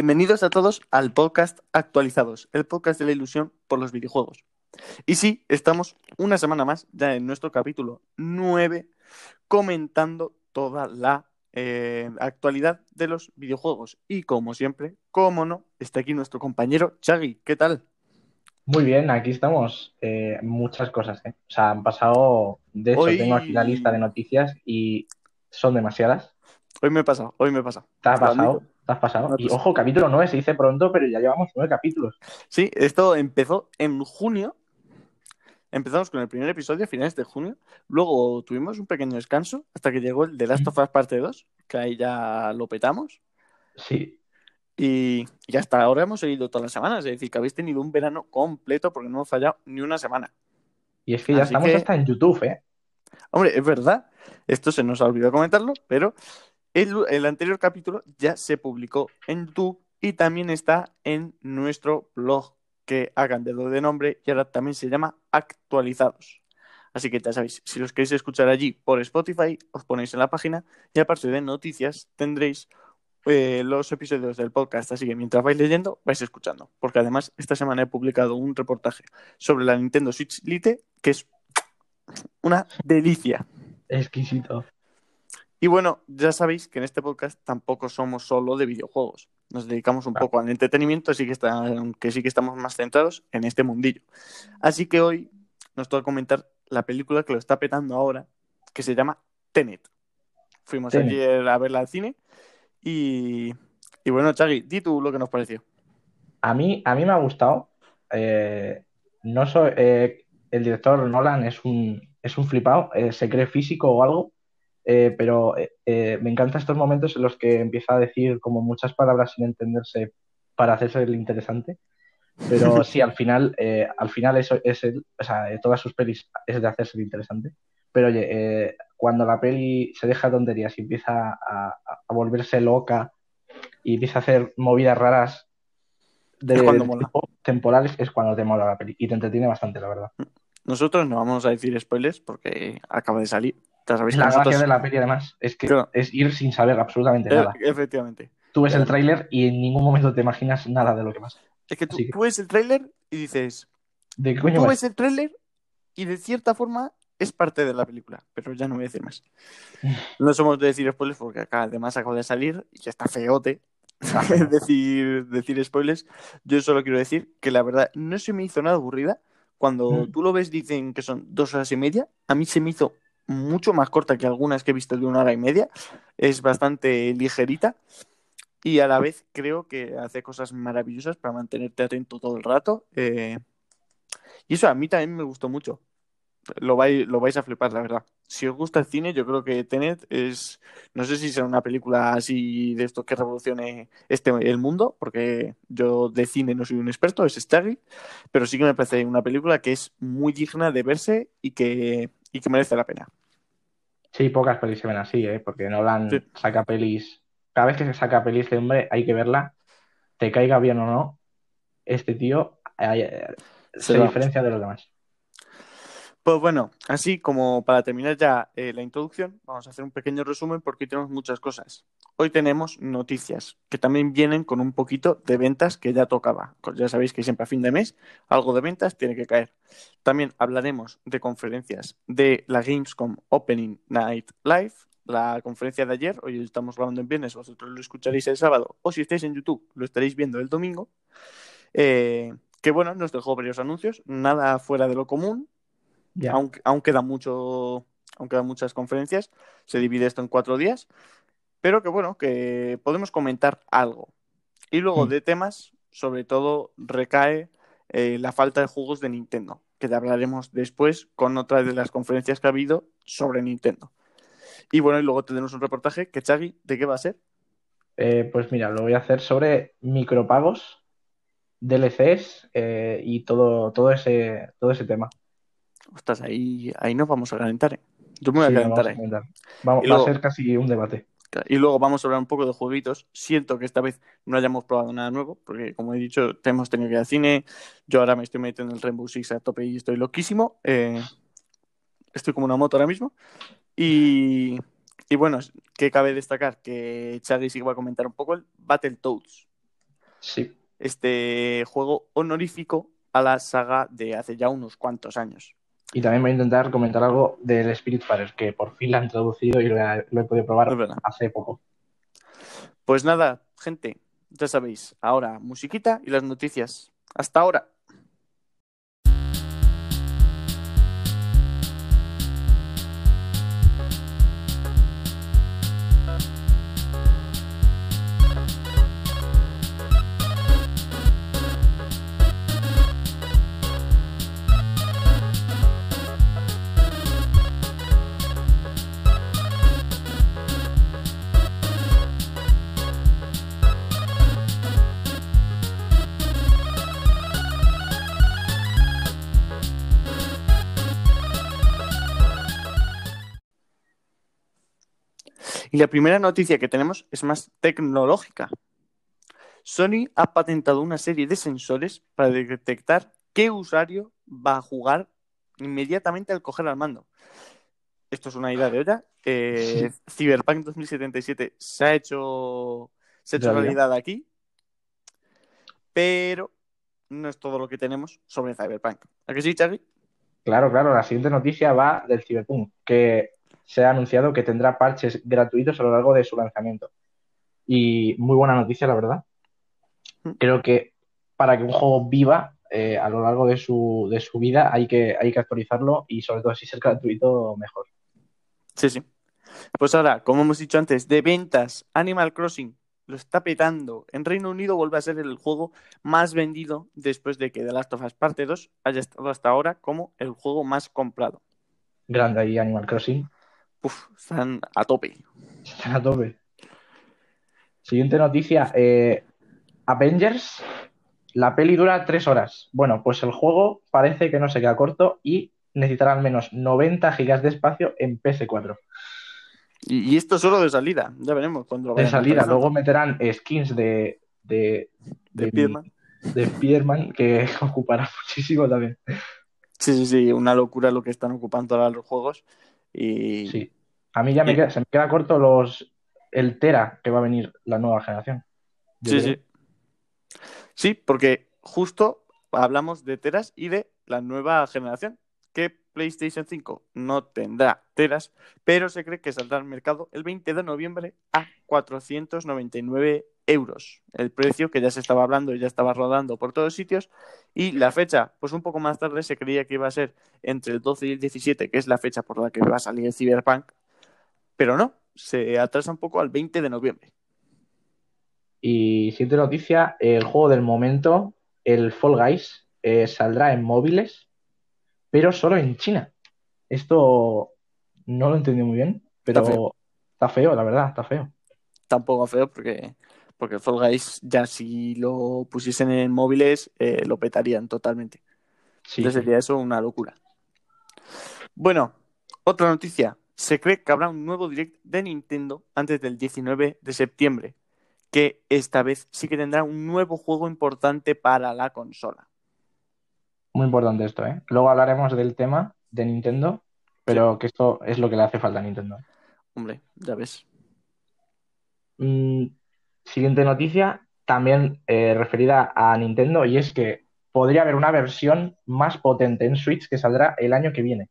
Bienvenidos a todos al podcast Actualizados, el podcast de la ilusión por los videojuegos. Y sí, estamos una semana más ya en nuestro capítulo 9 comentando toda la eh, actualidad de los videojuegos. Y como siempre, como no, está aquí nuestro compañero Chagui. ¿Qué tal? Muy bien, aquí estamos. Eh, muchas cosas, ¿eh? O sea, han pasado. De hecho, Hoy- tengo aquí la lista de noticias y son demasiadas. Hoy me he pasado, hoy me he pasado. ¿Te Lo pasado? ¿Te has pasado? Me ha Y ojo, capítulo 9 se dice pronto, pero ya llevamos nueve capítulos. Sí, esto empezó en junio. Empezamos con el primer episodio a finales de junio. Luego tuvimos un pequeño descanso hasta que llegó el The Last of Us parte 2, que ahí ya lo petamos. Sí, Y, y hasta ahora hemos seguido todas las semanas. Es decir, que habéis tenido un verano completo porque no hemos fallado ni una semana. y es que ya Así estamos que- hasta en YouTube, ¿eh? Hombre, es verdad. Esto se nos ha olvidado comentarlo, pero el, anterior capítulo ya se publicó en YouTube y también está en nuestro blog que ha cambiado de nombre y ahora también se llama Actualizados. Así que ya sabéis, si los queréis escuchar allí por Spotify, os ponéis en la página y aparte de noticias tendréis eh, los episodios del podcast. Así que mientras vais leyendo, vais escuchando. Porque además esta semana he publicado un reportaje sobre la Nintendo Switch Lite que es una delicia. Exquisito. Y bueno, ya sabéis que en este podcast tampoco somos solo de videojuegos. Nos dedicamos un Claro. poco al entretenimiento, así que está, aunque sí que estamos más centrados en este mundillo. Así que hoy nos toca comentar la película que lo está petando ahora, que se llama Tenet. Fuimos Tenet. ayer a verla al cine y, y bueno, Chagui, di tú lo que nos pareció. A mí, a mí me ha gustado. Eh, no soy, eh, el director Nolan es un, es un flipado, eh, se cree físico o algo, eh, pero eh, eh, me encantan estos momentos en los que empieza a decir como muchas palabras sin entenderse para hacerse el interesante. Pero sí, al final, eh, al final eso es él, o sea, todas sus pelis es de hacerse el interesante. Pero oye, cuando la peli se deja tonterías y empieza a, a volverse loca y empieza a hacer movidas raras de, Es cuando mola. temporales, es cuando te mola la peli y te entretiene bastante, la verdad. Nosotros no vamos a decir spoilers porque acaba de salir. Es la nosotros... gracia de la peli, además, es que Claro. es ir sin saber absolutamente Eh, nada. efectivamente. Tú ves el claro. tráiler y en ningún momento te imaginas nada de lo que pasa. Es que tú, que- tú ves el tráiler y dices, ¿De qué coño Tú ves el tráiler y de cierta forma es parte de la película, pero ya no voy a decir más. No somos de decir spoilers porque acá además acaba de salir y ya está feote decir, decir spoilers. Yo solo quiero decir que la verdad no se me hizo nada aburrida. Cuando Mm. tú lo ves dicen que son dos horas y media, a mí se me hizo mucho más corta que algunas que he visto de una hora y media. Es bastante ligerita y a la vez creo que hace cosas maravillosas para mantenerte atento todo el rato. eh, y eso a mí también me gustó mucho. Lo vais, lo vais a flipar, la verdad. Si os gusta el cine, yo creo que Tenet es. No sé si será una película así de esto que revolucione este, el mundo, porque yo de cine no soy un experto, es Staggy, pero sí que me parece una película que es muy digna de verse y que, y que merece la pena. Sí, pocas pelis se ven así, ¿eh? Porque Nolan Sí. saca pelis. Cada vez que se saca pelis de hombre, hay que verla. Te caiga bien o no, este tío eh, se diferencia de los demás. Pues bueno, así como para terminar ya eh, la introducción, vamos a hacer un pequeño resumen porque tenemos muchas cosas. Hoy tenemos noticias que también vienen con un poquito de ventas que ya tocaba. Pues Ya sabéis que siempre a fin de mes algo de ventas tiene que caer. También hablaremos de conferencias de la Gamescom Opening Night Live, la conferencia de ayer. Hoy estamos grabando en viernes, vosotros lo escucharéis el sábado o si estáis en YouTube lo estaréis viendo el domingo. Eh, que bueno, nos dejó varios anuncios, nada fuera de lo común, Ya. aún, aún queda mucho, aún quedan muchas conferencias, se divide esto en cuatro días, pero que bueno, que podemos comentar algo. Y luego Mm. de temas, sobre todo recae eh, la falta de juegos de Nintendo, que te hablaremos después con otra de las conferencias que ha habido sobre Nintendo. Y bueno, y luego tendremos un reportaje que Chagui, ¿de qué va a ser? Eh, pues mira, lo voy a hacer sobre micropagos, DLCs eh, y todo, todo ese, todo ese tema. Ostras, ahí, ahí nos vamos a calentar, ¿eh? Yo me voy a Sí, calentar vamos a ahí. comentar. Vamos- Y va a ser casi un debate. Y luego vamos a hablar un poco de jueguitos. Siento que esta vez no hayamos probado nada nuevo, porque como he dicho, hemos tenido que ir al cine. Yo ahora me estoy metiendo en el Rainbow Six a tope y estoy loquísimo. Eh, estoy como una moto ahora mismo. Y, y bueno, que cabe destacar que Chaggy sí que va a comentar un poco el Battletoads. Sí. Este juego honorífico a la saga de hace ya unos cuantos años. Y también voy a intentar comentar algo del Spirit Farer, que por fin la han traducido y lo he, lo he podido probar hace poco. Pues nada, gente, ya sabéis, ahora musiquita y las noticias. Hasta ahora. La primera noticia que tenemos es más tecnológica. Sony ha patentado una serie de sensores para detectar qué usuario va a jugar inmediatamente al coger al mando. Esto es una idea de olla. Eh, Cyberpunk 2077 se ha hecho, se ha hecho Realidad. realidad aquí, pero no es todo lo que tenemos sobre Cyberpunk. ¿A que sí, Charlie? Claro, claro, la siguiente noticia va del Cyberpunk, que se ha anunciado que tendrá parches gratuitos a lo largo de su lanzamiento. Y muy buena noticia, la verdad. Mm. Creo que para que un juego viva eh, a lo largo de su, de su vida hay que, hay que actualizarlo y sobre todo si es gratuito, mejor. Sí, sí. Pues ahora, como hemos dicho antes, de ventas, Animal Crossing lo está petando. En Reino Unido vuelve a ser el juego más vendido después de que The Last of Us Parte 2 haya estado hasta ahora como el juego más comprado. Grande ahí Animal Crossing. Uf, están a tope. Están a tope. Siguiente noticia. eh, Avengers. La peli dura tres horas. Bueno, pues el juego parece que no se queda corto y necesitará al menos 90 gigas de espacio en PS4. Y, y esto solo de salida, ya veremos cuando De salida. Luego meterán skins de, de, de de, de Spiderman que ocupará muchísimo también. Sí, sí, sí, una locura lo que están ocupando ahora los juegos. Y Sí. A mí ya me Y- queda, se me queda corto los el Tera que va a venir la nueva generación. Sí, sí. Sí, porque justo hablamos de teras y de la nueva generación, que PlayStation 5 no tendrá teras, pero se cree que saldrá al mercado el 20 de noviembre a 499 euros. El precio que ya se estaba hablando y ya estaba rodando por todos sitios. Y la fecha, pues un poco más tarde se creía que iba a ser entre el 12 y el 17, que es la fecha por la que va a salir el Cyberpunk, pero no, se atrasa un poco al 20 de noviembre. Y siguiente noticia, el juego del momento, el Fall Guys, eh, saldrá en móviles, pero solo en China. Esto no lo entendí muy bien, pero Está feo, la verdad, está feo. tampoco feo porque, porque Fall Guys ya si lo pusiesen en móviles eh, lo petarían totalmente. Sí, Entonces sería eso una locura. Bueno, otra noticia. Se cree que habrá un nuevo direct de Nintendo antes del 19 de septiembre, que esta vez sí que tendrá un nuevo juego importante para la consola. Muy importante esto, ¿eh? Luego hablaremos del tema de Nintendo, pero que esto es lo que le hace falta a Nintendo. Hombre, ya ves. Mm, siguiente noticia, también eh, referida a Nintendo, y es que podría haber una versión más potente en Switch que saldrá el año que viene.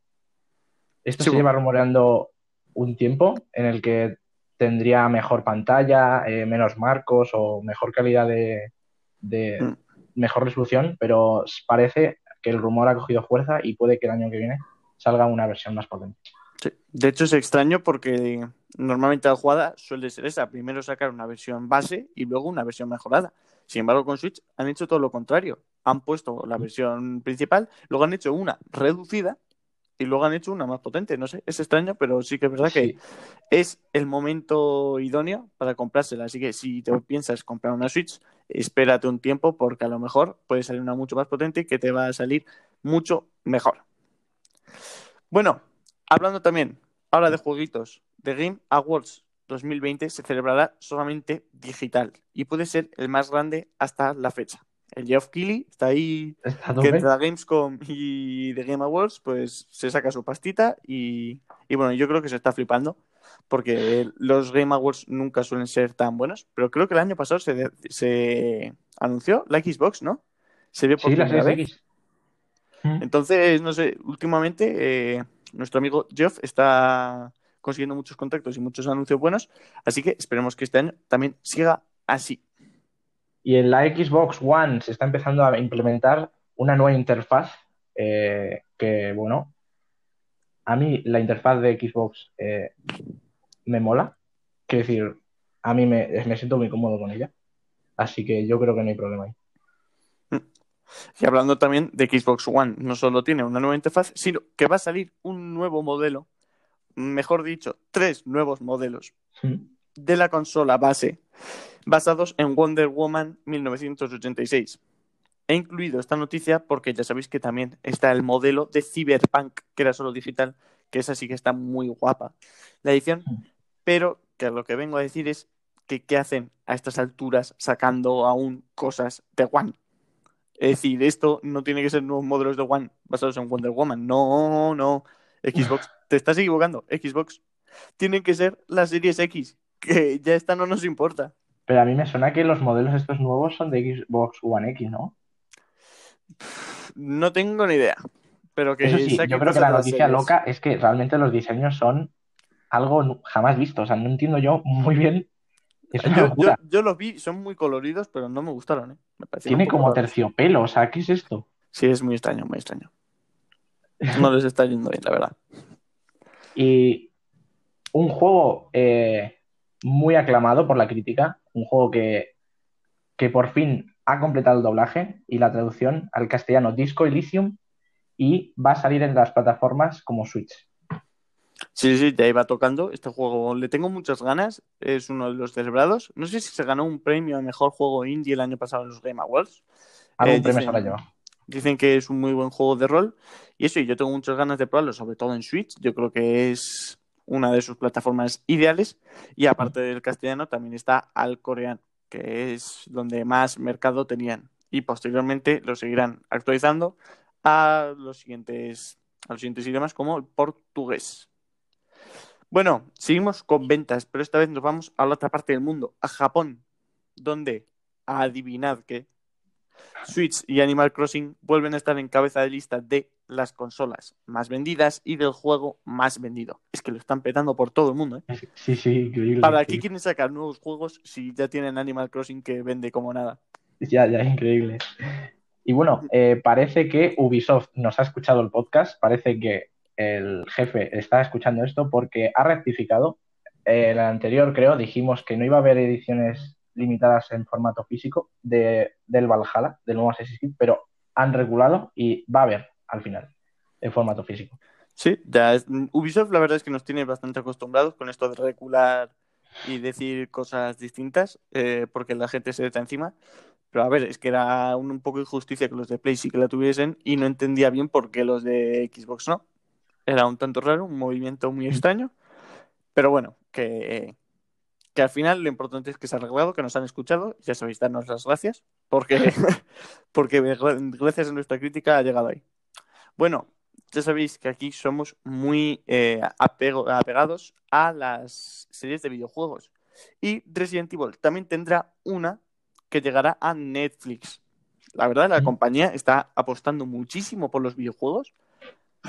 Esto Sí, se lleva rumoreando un tiempo en el que tendría mejor pantalla, eh, menos marcos o mejor calidad de, de- Mm. mejor resolución, pero parece que el rumor ha cogido fuerza y puede que el año que viene salga una versión más potente. Sí. De hecho, es extraño porque normalmente la jugada suele ser esa: primero sacar una versión base y luego una versión mejorada. Sin embargo, con Switch han hecho todo lo contrario. Han puesto la versión principal, luego han hecho una reducida y luego han hecho una más potente. No sé, es extraño, pero sí que es verdad que es el momento idóneo para comprársela. Así que si te piensas comprar una Switch, espérate un tiempo porque a lo mejor puede salir una mucho más potente que te va a salir mucho mejor. Bueno, hablando también ahora de jueguitos, The Game Awards 2020 se celebrará solamente digital y puede ser el más grande hasta la fecha. El Geoff Keighley está ahí Está que entre la Gamescom y The Game Awards, pues se saca su pastita y, y bueno, yo creo que se está flipando porque los Game Awards nunca suelen ser tan buenos, pero creo que el año pasado se, se anunció la Xbox, ¿no? Se vio por Sí, la. X. Mm. Entonces, no sé, últimamente eh, nuestro amigo Geoff está consiguiendo muchos contactos y muchos anuncios buenos, así que esperemos que este año también siga así. Y en la Xbox One se está empezando a implementar una nueva interfaz eh, que, bueno, a mí la interfaz de Xbox eh, me mola. Quiero decir, a mí me, me siento muy cómodo con ella. Así que yo creo que no hay problema ahí. Y hablando también de Xbox One, no solo tiene una nueva interfaz, sino que va a salir un nuevo modelo, mejor dicho, tres nuevos modelos Mm. de la consola base, basados en Wonder Woman 1986. He incluido esta noticia porque ya sabéis que también está el modelo de Cyberpunk, que era solo digital, que esa sí que está muy guapa, la edición, pero que lo que vengo a decir es que qué hacen a estas alturas sacando aún cosas de One. Es decir, esto no tiene que ser nuevos modelos de One basados en Wonder Woman. No, no. Xbox, te estás equivocando. Xbox. Tienen que ser las series X, que ya esta no nos importa. Pero a mí me suena que los modelos estos nuevos son de Xbox One X, ¿no? No tengo ni idea. Pero que Eso sí, yo creo que la noticia series. loca es que realmente los diseños son algo jamás visto. O sea, no entiendo yo muy bien. Es una Yo, yo, locura. yo los vi, son muy coloridos, pero no me gustaron, ¿eh? Me Tiene como terciopelo. O sea, ¿qué es esto? Sí, es muy extraño, muy extraño. No les está yendo bien, la verdad. Y un juego eh, muy aclamado por la crítica, un juego que, que por fin ha completado el doblaje y la traducción al castellano Disco Elysium y va a salir en las plataformas como Switch. Sí, sí, ya iba tocando. Este juego le tengo muchas ganas. Es uno de los celebrados. No sé si se ganó un premio a mejor juego indie el año pasado en los Game Awards. Algún Eh, premio se habrá llevado. Dicen que es un muy buen juego de rol. Y eso, y yo tengo muchas ganas de probarlo, sobre todo en Switch. Yo creo que es una de sus plataformas ideales. Y aparte del castellano, también está al coreano, que es donde más mercado tenían. Y posteriormente lo seguirán actualizando a los siguientes, a los siguientes idiomas como el portugués. Bueno, seguimos con ventas, pero esta vez nos vamos a la otra parte del mundo, a Japón, donde, adivinad que Switch y Animal Crossing vuelven a estar en cabeza de lista de las consolas más vendidas y del juego más vendido. Es que lo están petando por todo el mundo. ¿eh? Sí, sí, increíble. ¿Para qué quieren sacar nuevos juegos si ya tienen Animal Crossing que vende como nada? Ya, ya, increíble. Y bueno, eh, parece que Ubisoft nos ha escuchado el podcast, parece que el jefe está escuchando esto porque ha rectificado. Eh, el anterior, creo, dijimos que no iba a haber ediciones limitadas en formato físico de, del Valhalla, del nuevo Assassin's Creed, pero han regulado y va a haber al final en formato físico. Sí, ya es- Ubisoft la verdad es que nos tiene bastante acostumbrados con esto de regular y decir cosas distintas, eh, porque la gente se está encima. Pero a ver, es que era un, un poco injusticia que los de Play sí que la tuviesen y no entendía bien por qué los de Xbox no. Era un tanto raro, un movimiento muy extraño. Pero bueno, que, que al final lo importante es que se ha arreglado, que nos han escuchado. Ya sabéis, darnos las gracias, porque, porque gra- gracias a nuestra crítica ha llegado ahí. Bueno, ya sabéis que aquí somos muy eh, apego- apegados a las series de videojuegos. Y Resident Evil también tendrá una que llegará a Netflix. La verdad, la compañía está apostando muchísimo por los videojuegos.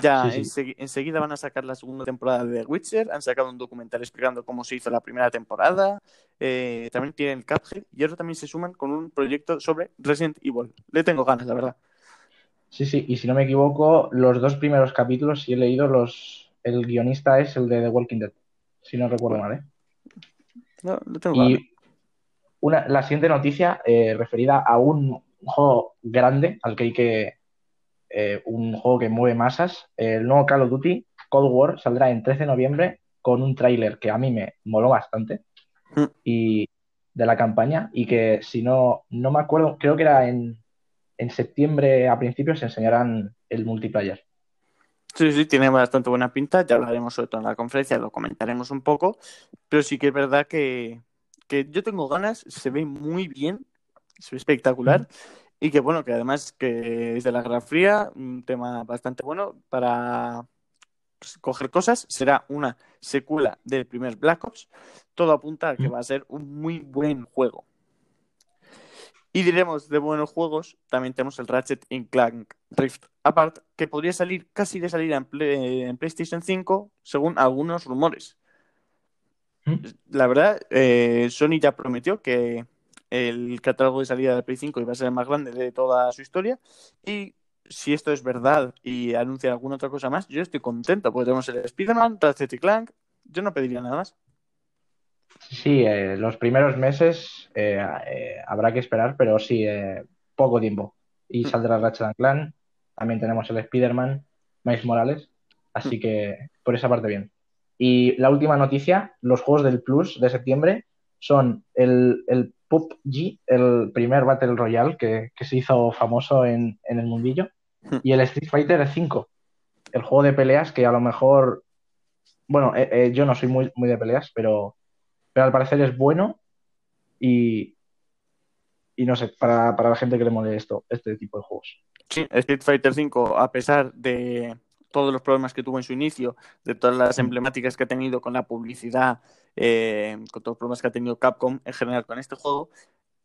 Ya Sí, sí. ensegui- enseguida van a sacar la segunda temporada de The Witcher. Han sacado un documental explicando cómo se hizo la primera temporada. Eh, también tienen el Cuphead. Y ahora también se suman con un proyecto sobre Resident Evil. Le tengo ganas, la verdad. Sí, sí, y si no me equivoco, los dos primeros capítulos, si he leído, los el guionista es el de The Walking Dead, si no recuerdo mal, ¿eh? No, le tengo ganas. Y una, la siguiente noticia eh, referida a un juego grande al que hay que. Eh, un juego que mueve masas. El nuevo Call of Duty Cold War saldrá en 13 de noviembre con un tráiler que a mí me moló bastante Mm. y de la campaña y que si no, no me acuerdo, creo que era en, en septiembre a principios se enseñarán el multiplayer. Sí, sí, tiene bastante buena pinta. Ya hablaremos sobre todo en la conferencia, lo comentaremos un poco. Pero sí que es verdad que, que yo tengo ganas, se ve muy bien, se ve espectacular. Y que bueno, que además que es de la Guerra Fría, un tema bastante bueno para, coger cosas. Será una secuela del primer Black Ops. Todo apunta a que va a ser un muy buen juego. Y diremos de buenos juegos, también tenemos el Ratchet Clank Rift Apart, que podría salir casi de salida en, PlayStation 5, según algunos rumores. La verdad, eh, Sony ya prometió que el catálogo de salida de Play 5 iba a ser el más grande de toda su historia. Y si esto es verdad y anuncia alguna otra cosa más, yo estoy contento, porque tenemos el Spider-Man, Ratchet Clank, yo no pediría nada más. Sí, eh, los primeros meses eh, eh, habrá que esperar, pero sí, poco tiempo. Y mm. saldrá Ratchet Clank. También tenemos el Spider-Man, Miles Morales. Así mm. que por esa parte bien. Y la última noticia, los juegos del Plus de septiembre son el, el PUBG, el primer Battle Royale que, se hizo famoso en, el mundillo, mm. y el Street Fighter 5, el juego de peleas que a lo mejor, bueno, yo no soy muy, muy de peleas, pero pero al parecer es bueno y, y no sé, para, la gente que le mole esto, este tipo de juegos. Sí, Street Fighter V, a pesar de todos los problemas que tuvo en su inicio, de todas las emblemáticas que ha tenido con la publicidad, eh, con todos los problemas que ha tenido Capcom en general con este juego,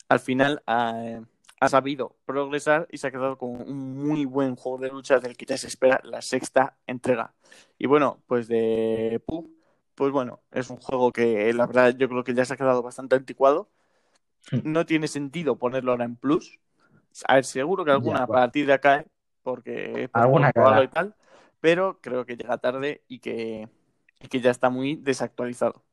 al final ha, ha, sabido progresar y se ha quedado con un muy buen juego de lucha del que ya se espera la sexta entrega. Y bueno, pues de PUB pues bueno, es un juego que la verdad yo creo que ya se ha quedado bastante anticuado. Hmm. No tiene sentido ponerlo ahora en plus. A ver, seguro que alguna partida cae, porque pues, alguna y tal, pero creo que llega tarde y que, que ya está muy desactualizado.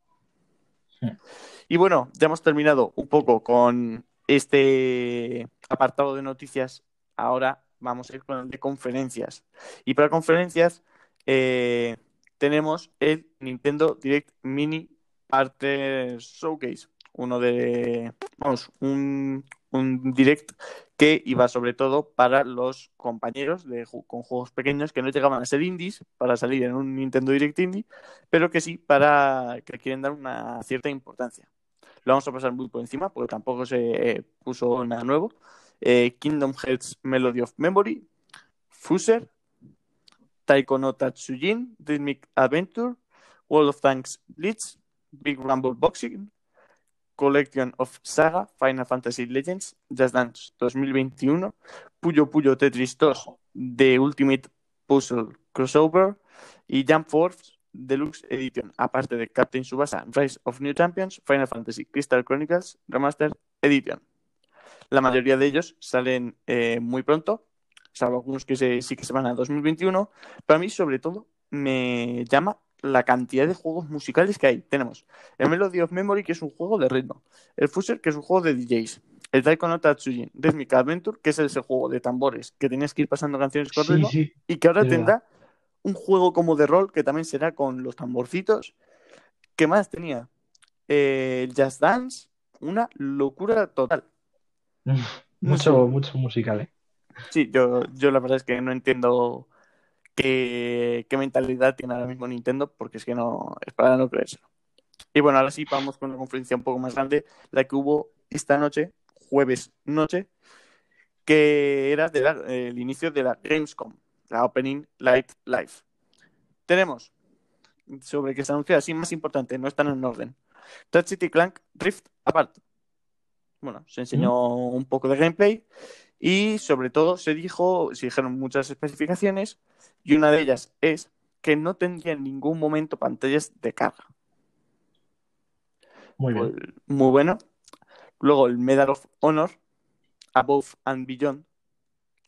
Y bueno, ya hemos terminado un poco con este apartado de noticias. Ahora vamos a ir con el de conferencias. Y para conferencias, eh, tenemos el Nintendo Direct Mini Partner Showcase. Uno de, vamos, un, Direct que iba sobre todo para los compañeros de, con juegos pequeños que no llegaban a ser indies para salir en un Nintendo Direct Indie, pero que sí para que quieren dar una cierta importancia. Lo vamos a pasar muy por encima porque tampoco se puso nada nuevo. Eh, Kingdom Hearts Melody of Memory, Fuser, Taiko no Tatsujin, Rhythmic Adventure, World of Tanks Blitz, Big Rumble Boxing, Collection of Saga, Final Fantasy Legends, Just Dance 2021, Puyo Puyo Tetris 2, The Ultimate Puzzle Crossover y Jump Force Deluxe Edition, aparte de Captain Subasa, Rise of New Champions, Final Fantasy Crystal Chronicles Remastered Edition. La mayoría de ellos salen eh, muy pronto, salvo algunos que sí que se van a 2021, pero a mí sobre todo me llama la cantidad de juegos musicales que hay. Tenemos el Melody of Memory, que es un juego de ritmo, el Fuser, que es un juego de DJs, el Taiko no Tatsujin, Rhythmic Adventure, que es ese juego de tambores, que tenías que ir pasando canciones con ritmo, y que ahora tendrá un juego como de rol, que también será con los tamborcitos. ¿Qué más tenía? Eh, el Just Dance, una locura total. mucho, mucho musical, ¿eh? Sí, yo, yo la verdad es que no entiendo qué, mentalidad tiene ahora mismo Nintendo, porque es que no, es para no creérselo. Y bueno, ahora sí vamos con una conferencia un poco más grande, la que hubo esta noche, jueves noche, que era el inicio de la Gamescom, la Opening Light Live. Tenemos sobre que se anunció así más importante, no están en orden. Touch City Clank Rift Apart. Bueno, se enseñó un poco de gameplay y sobre todo se dijo, se dijeron muchas especificaciones y una de ellas es que no tendría en ningún momento pantallas de carga. Muy bien. Pues, muy bueno. Luego el Medal of Honor, Above and Beyond,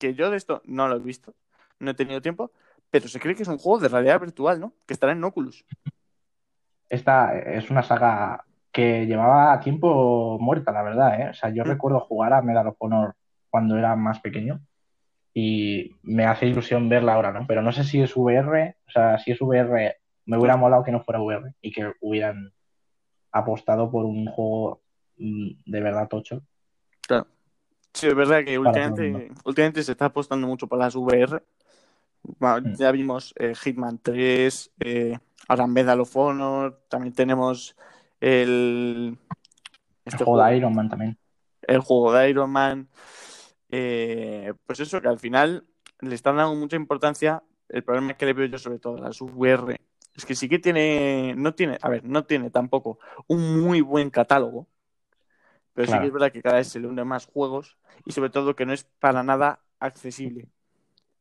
que yo de esto no lo he visto, no he tenido tiempo, pero se cree que es un juego de realidad virtual, ¿no? Que estará en Oculus. Esta es una saga que llevaba tiempo muerta, la verdad, ¿eh? O sea, yo mm. recuerdo jugar a Medal of Honor cuando era más pequeño y me hace ilusión verla ahora, ¿no? Pero no sé si es VR, o sea, si es VR, me hubiera molado que no fuera VR y que hubieran apostado por un juego mm, de verdad tocho. Claro. Sí, es verdad que últimamente, se está apostando mucho por las VR. Mm. Ya vimos eh, Hitman 3, eh, ahora Medal of Honor, también tenemos el... Este juego de Iron Man también. El juego de Iron Man. Eh, pues eso, que al final le están dando mucha importancia el problema que le veo yo sobre todo a las VR es que sí que tiene, no tiene, a ver, no tiene tampoco un muy buen catálogo, pero sí que es verdad que cada vez se le unen más juegos y sobre todo que no es para nada accesible.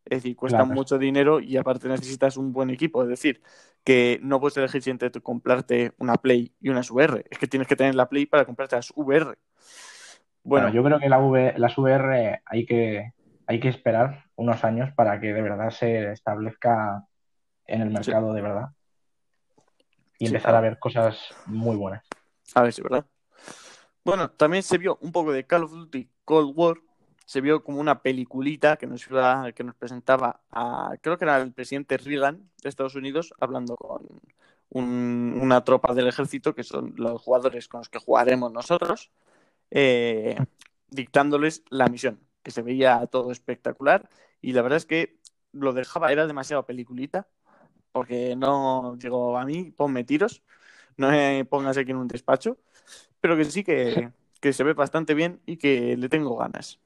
Es decir, cuesta Claro. mucho dinero y aparte necesitas un buen equipo. Es decir, que no puedes elegir si entre comprarte una Play y unas VR. Es que tienes que tener la Play para comprarte las VR. Bueno, Bueno, yo creo que la V- las VR hay que, hay que esperar unos años para que de verdad se establezca en el mercado de verdad y Sí, empezar claro. a ver cosas muy buenas. A ver si es verdad. Bueno, también se vio un poco de Call of Duty Cold War. Se vio como una peliculita que nos iba, que nos presentaba a, creo que era el presidente Reagan de Estados Unidos, hablando con un- una tropa del ejército, que son los jugadores con los que jugaremos nosotros, eh, dictándoles la misión, que se veía todo espectacular. Y la verdad es que lo dejaba, era demasiado peliculita, porque no, digo, a mí ponme tiros, no me pongas aquí en un despacho, pero que sí que, que se ve bastante bien y que le tengo ganas.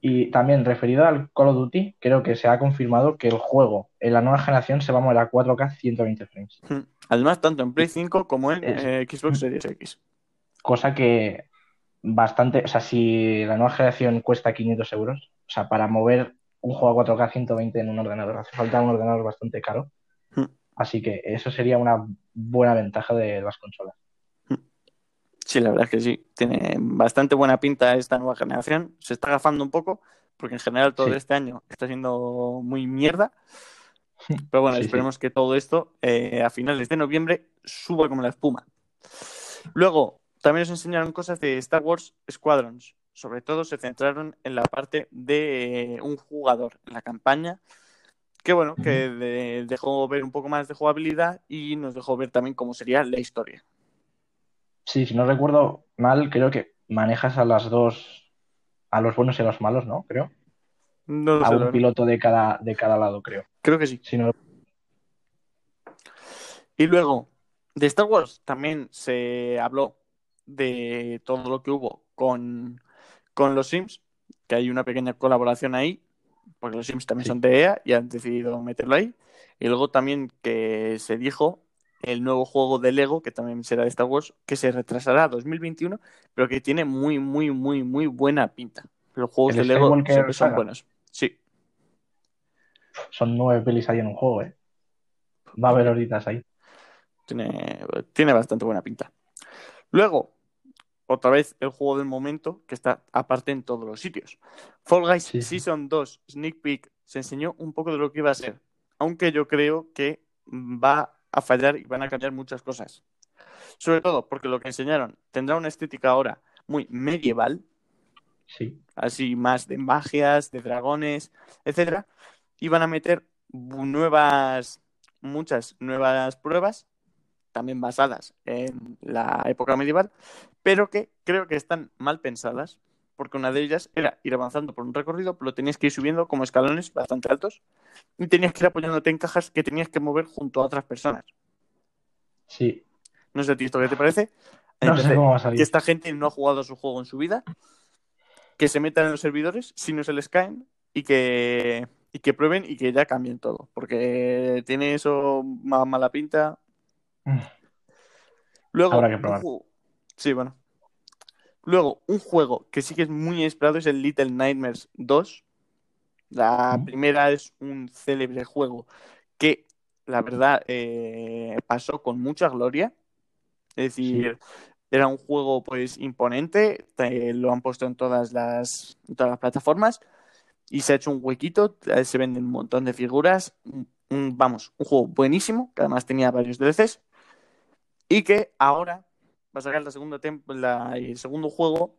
Y también referido al Call of Duty, creo que se ha confirmado que el juego en la nueva generación se va a mover a 4K 120 frames, Además, tanto en Play 5 como en eh, Xbox Series X. cosa que bastante, o sea, si la nueva generación cuesta 500 euros, o sea, para mover un juego a 4K 120 en un ordenador hace falta un ordenador bastante caro, Hmm. así que eso sería una buena ventaja de las consolas. Sí, la verdad es que sí. Tiene bastante buena pinta esta nueva generación. Se está agafando un poco, porque en general todo Sí. este año está siendo muy mierda. Pero bueno, Sí, sí. esperemos que todo esto eh, a finales de noviembre suba como la espuma. Luego, también nos enseñaron cosas de Star Wars Squadrons. Sobre todo se centraron en la parte de eh, un jugador en la campaña. Que bueno, que de- dejó ver un poco más de jugabilidad y nos dejó ver también cómo sería la historia. Sí, si no recuerdo mal, creo que manejas a las dos, a los buenos y a los malos, ¿no? Creo. No A sé, un piloto de cada, de cada lado, creo. Creo que sí. Si no, Y luego, de Star Wars también se habló de todo lo que hubo con, con los Sims, que hay una pequeña colaboración ahí, porque los Sims también Sí. son de EA y han decidido meterlo ahí. Y luego también que se dijo el nuevo juego de Lego, que también será de Star Wars, que se retrasará a 2021, pero que tiene muy, muy, muy, muy buena pinta. Los juegos ¿El de Lego siempre son Saga? buenos. Sí, son nueve pelis ahí en un juego, ¿eh? Va a haber horitas ahí. Tiene, tiene bastante buena pinta. Luego, otra vez el juego del momento que está aparte en todos los sitios. Fall Guys Sí. Season 2 Sneak Peek se enseñó un poco de lo que iba a ser, aunque yo creo que va a fallar y van a cambiar muchas cosas. Sobre todo porque lo que enseñaron tendrá una estética ahora muy medieval, Sí. así más de magias, de dragones, etcétera, y van a meter nuevas, muchas nuevas pruebas, también basadas en la época medieval, pero que creo que están mal pensadas, porque una de ellas era ir avanzando por un recorrido, pero tenías que ir subiendo como escalones bastante altos, y tenías que ir apoyándote en cajas que tenías que mover junto a otras personas. Sí. No sé a ti esto qué te parece. No sé cómo va a salir. que esta gente no ha jugado a su juego en su vida, que se metan en los servidores si no se les caen y que, y que prueben y que ya cambien todo, porque tiene eso ma- mala pinta. Mm. Luego, Habrá que un probar. juego- Sí, bueno. Luego, un juego que sí que es muy esperado es el Little Nightmares 2. La Mm. primera es un célebre juego que, la verdad, eh, pasó con mucha gloria. Es decir, era un juego pues imponente, te- lo han puesto en todas las, en todas las plataformas y se ha hecho un huequito, eh, se venden un montón de figuras, un- un- vamos, un juego buenísimo, que además tenía varios DLCs y que ahora va a sacar la segunda la- el segundo juego,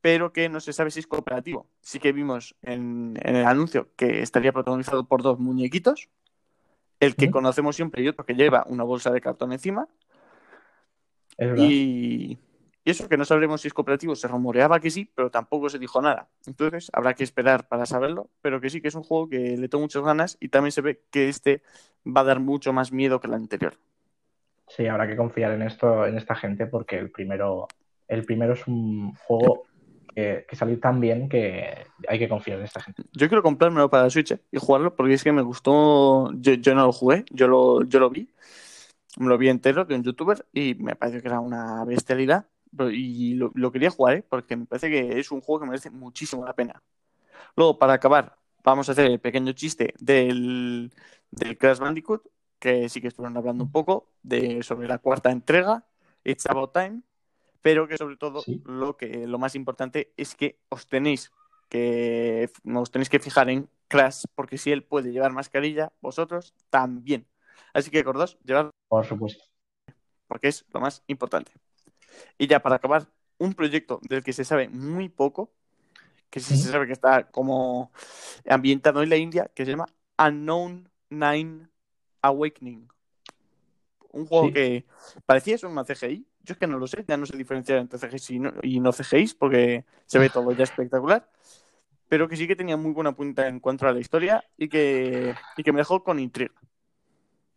pero que no se sabe si es cooperativo. Sí que vimos en, en el anuncio que estaría protagonizado por dos muñequitos, el que conocemos siempre y otro que lleva una bolsa de cartón encima. Es. Y, y eso que no sabremos si es cooperativo, se rumoreaba que sí, pero tampoco se dijo nada. Entonces habrá que esperar para saberlo, pero que sí que es un juego que le tengo muchas ganas y también se ve que este va a dar mucho más miedo que el anterior. Sí, habrá que confiar en esto, en esta gente, porque el primero, el primero es un juego que, salir tan bien que hay que confiar en esta gente. Yo quiero comprármelo para la Switch ¿eh? y jugarlo porque es que me gustó. Yo, yo no lo jugué, yo lo, yo lo vi. Me lo vi entero de un youtuber y me pareció que era una bestialidad. Y lo, lo quería jugar, ¿eh? porque me parece que es un juego que merece muchísimo la pena. Luego, para acabar, vamos a hacer el pequeño chiste del, del Crash Bandicoot, que sí que estuvieron hablando un poco de, sobre la cuarta entrega, It's About Time, pero que sobre todo Sí. lo, que, lo más importante es que os tenéis que, os tenéis que fijar en Crash, porque si él puede llevar mascarilla, vosotros también. Así que, gordos, llevad Por supuesto. porque es lo más importante. Y ya para acabar, un proyecto del que se sabe muy poco, que sí se sabe que está como ambientado en la India, que se llama Unknown Nine Awakening. Un juego Sí. que parecía ser una CGI. Yo es que no lo sé, ya no sé diferenciar entre CGI y no, y no CGI, porque se ve todo ya espectacular. Pero que sí que tenía muy buena punta en cuanto a la historia y que, y que me dejó con intriga.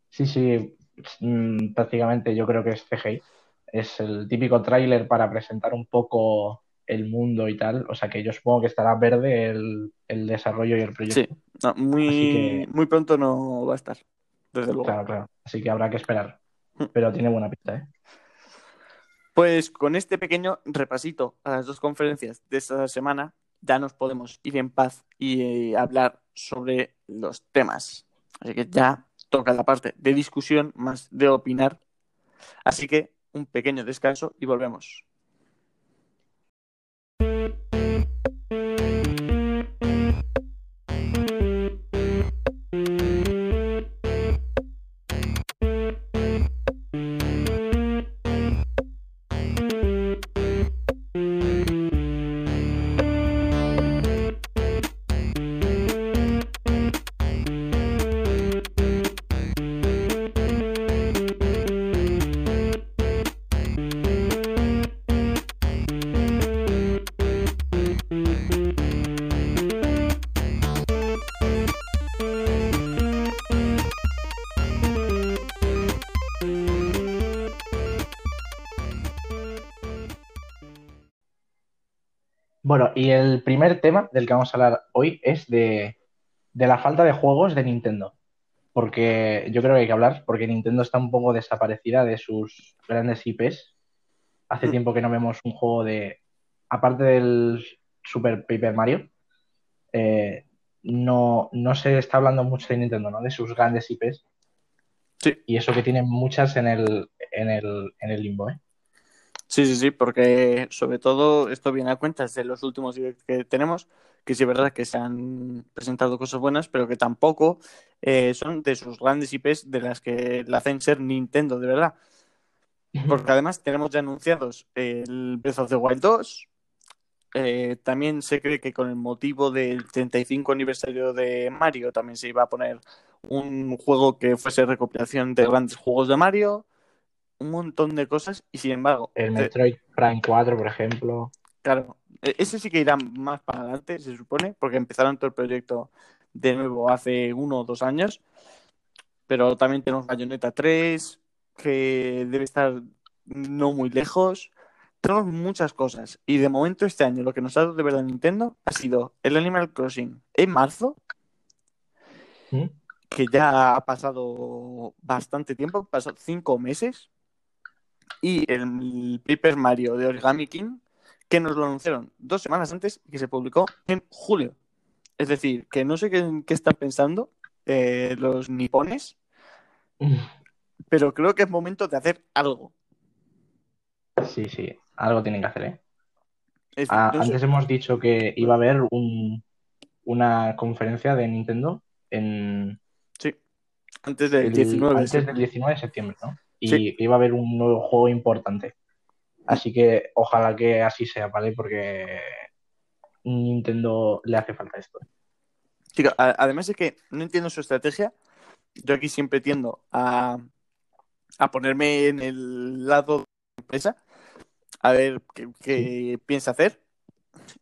Sí, sí, mm, prácticamente yo creo que es CGI. Es el típico tráiler para presentar un poco el mundo y tal. O sea que yo supongo que estará verde el, el desarrollo y el proyecto. Sí, no, muy, que- muy pronto no va a estar, desde luego. Claro, claro. Así que habrá que esperar. Mm. Pero tiene buena pinta, ¿eh? Pues con este pequeño repasito a las dos conferencias de esta semana, ya nos podemos ir en paz y eh, hablar sobre los temas. Así que ya toca la parte de discusión más de opinar. Así que un pequeño descanso y volvemos. Y el primer tema del que vamos a hablar hoy es de, de la falta de juegos de Nintendo. Porque yo creo que hay que hablar, porque Nintendo está un poco desaparecida de sus grandes IPs. Hace Mm. tiempo que no vemos un juego de, aparte del Super Paper Mario, eh, no, no se está hablando mucho de Nintendo, ¿no? De sus grandes IPs. Sí. Y eso que tienen muchas en el, en el, en el limbo, ¿eh? Sí, sí, sí, porque sobre todo esto viene a cuentas de los últimos direct que tenemos, que sí es verdad que se han presentado cosas buenas, pero que tampoco eh, son de sus grandes IPs de las que la hacen ser Nintendo, de verdad. Porque además tenemos ya anunciados el Breath of the Wild 2. eh, también se cree que con el motivo del 35 aniversario de Mario también se iba a poner un juego que fuese recopilación de grandes juegos de Mario. Un montón de cosas y sin embargo, El eh, Metroid Prime 4, por ejemplo. Claro, e- ese sí que irá más para adelante, se supone, porque empezaron todo el proyecto de nuevo hace uno o dos años. Pero también tenemos Bayonetta 3, que debe estar no muy lejos. Tenemos muchas cosas. Y de momento este año lo que nos ha dado de verdad Nintendo ha sido el Animal Crossing en marzo, ¿Mm? que ya ha pasado bastante tiempo, pasado cinco meses. Y el Paper Mario de Origami King, que nos lo anunciaron dos semanas antes y que se publicó en julio. Es decir, que no sé qué, qué están pensando eh, los nipones, pero creo que es momento de hacer algo. Sí, sí, algo tienen que hacer, ¿eh? Es Ah, antes hemos dicho que iba a haber un, una conferencia de Nintendo en sí, antes del el- 19. antes del 19 de septiembre, ¿no? Y Sí. iba a haber un nuevo juego importante. Así que ojalá que así sea, ¿vale? Porque Nintendo le hace falta esto. Chico, además es que no entiendo su estrategia. Yo aquí siempre tiendo a, a ponerme en el lado de la empresa, a ver qué, qué piensa hacer.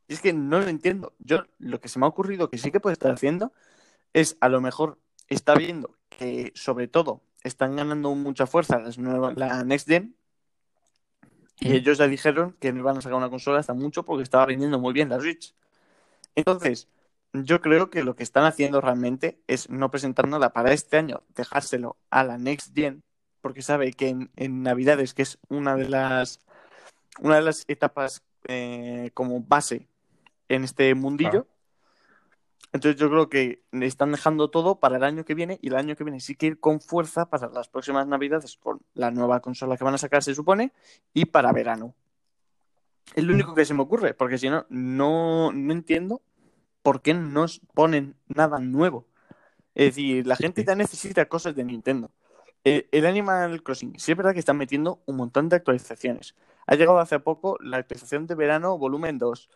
Y es que no lo entiendo. Yo lo que se me ha ocurrido que sí que puede estar haciendo es a lo mejor está viendo que sobre todo están ganando mucha fuerza las nuevas, la Next Gen. Y ellos ya dijeron que no iban a sacar una consola hasta mucho porque estaba vendiendo muy bien la Switch. Entonces, yo creo que lo que están haciendo realmente es no presentándola para este año, dejárselo a la Next Gen, porque sabe que en, Navidades, que es una de las, una de las etapas eh, como base en este mundillo, entonces yo creo que están dejando todo para el año que viene y el año que viene sí que ir con fuerza para las próximas navidades con la nueva consola que van a sacar, se supone, y para verano. Es lo único que se me ocurre, porque si no, no, entiendo por qué no ponen nada nuevo. Es decir, la gente ya necesita cosas de Nintendo. El, el, Animal Crossing, sí es verdad que están metiendo un montón de actualizaciones. Ha llegado hace poco la actualización de verano volumen 2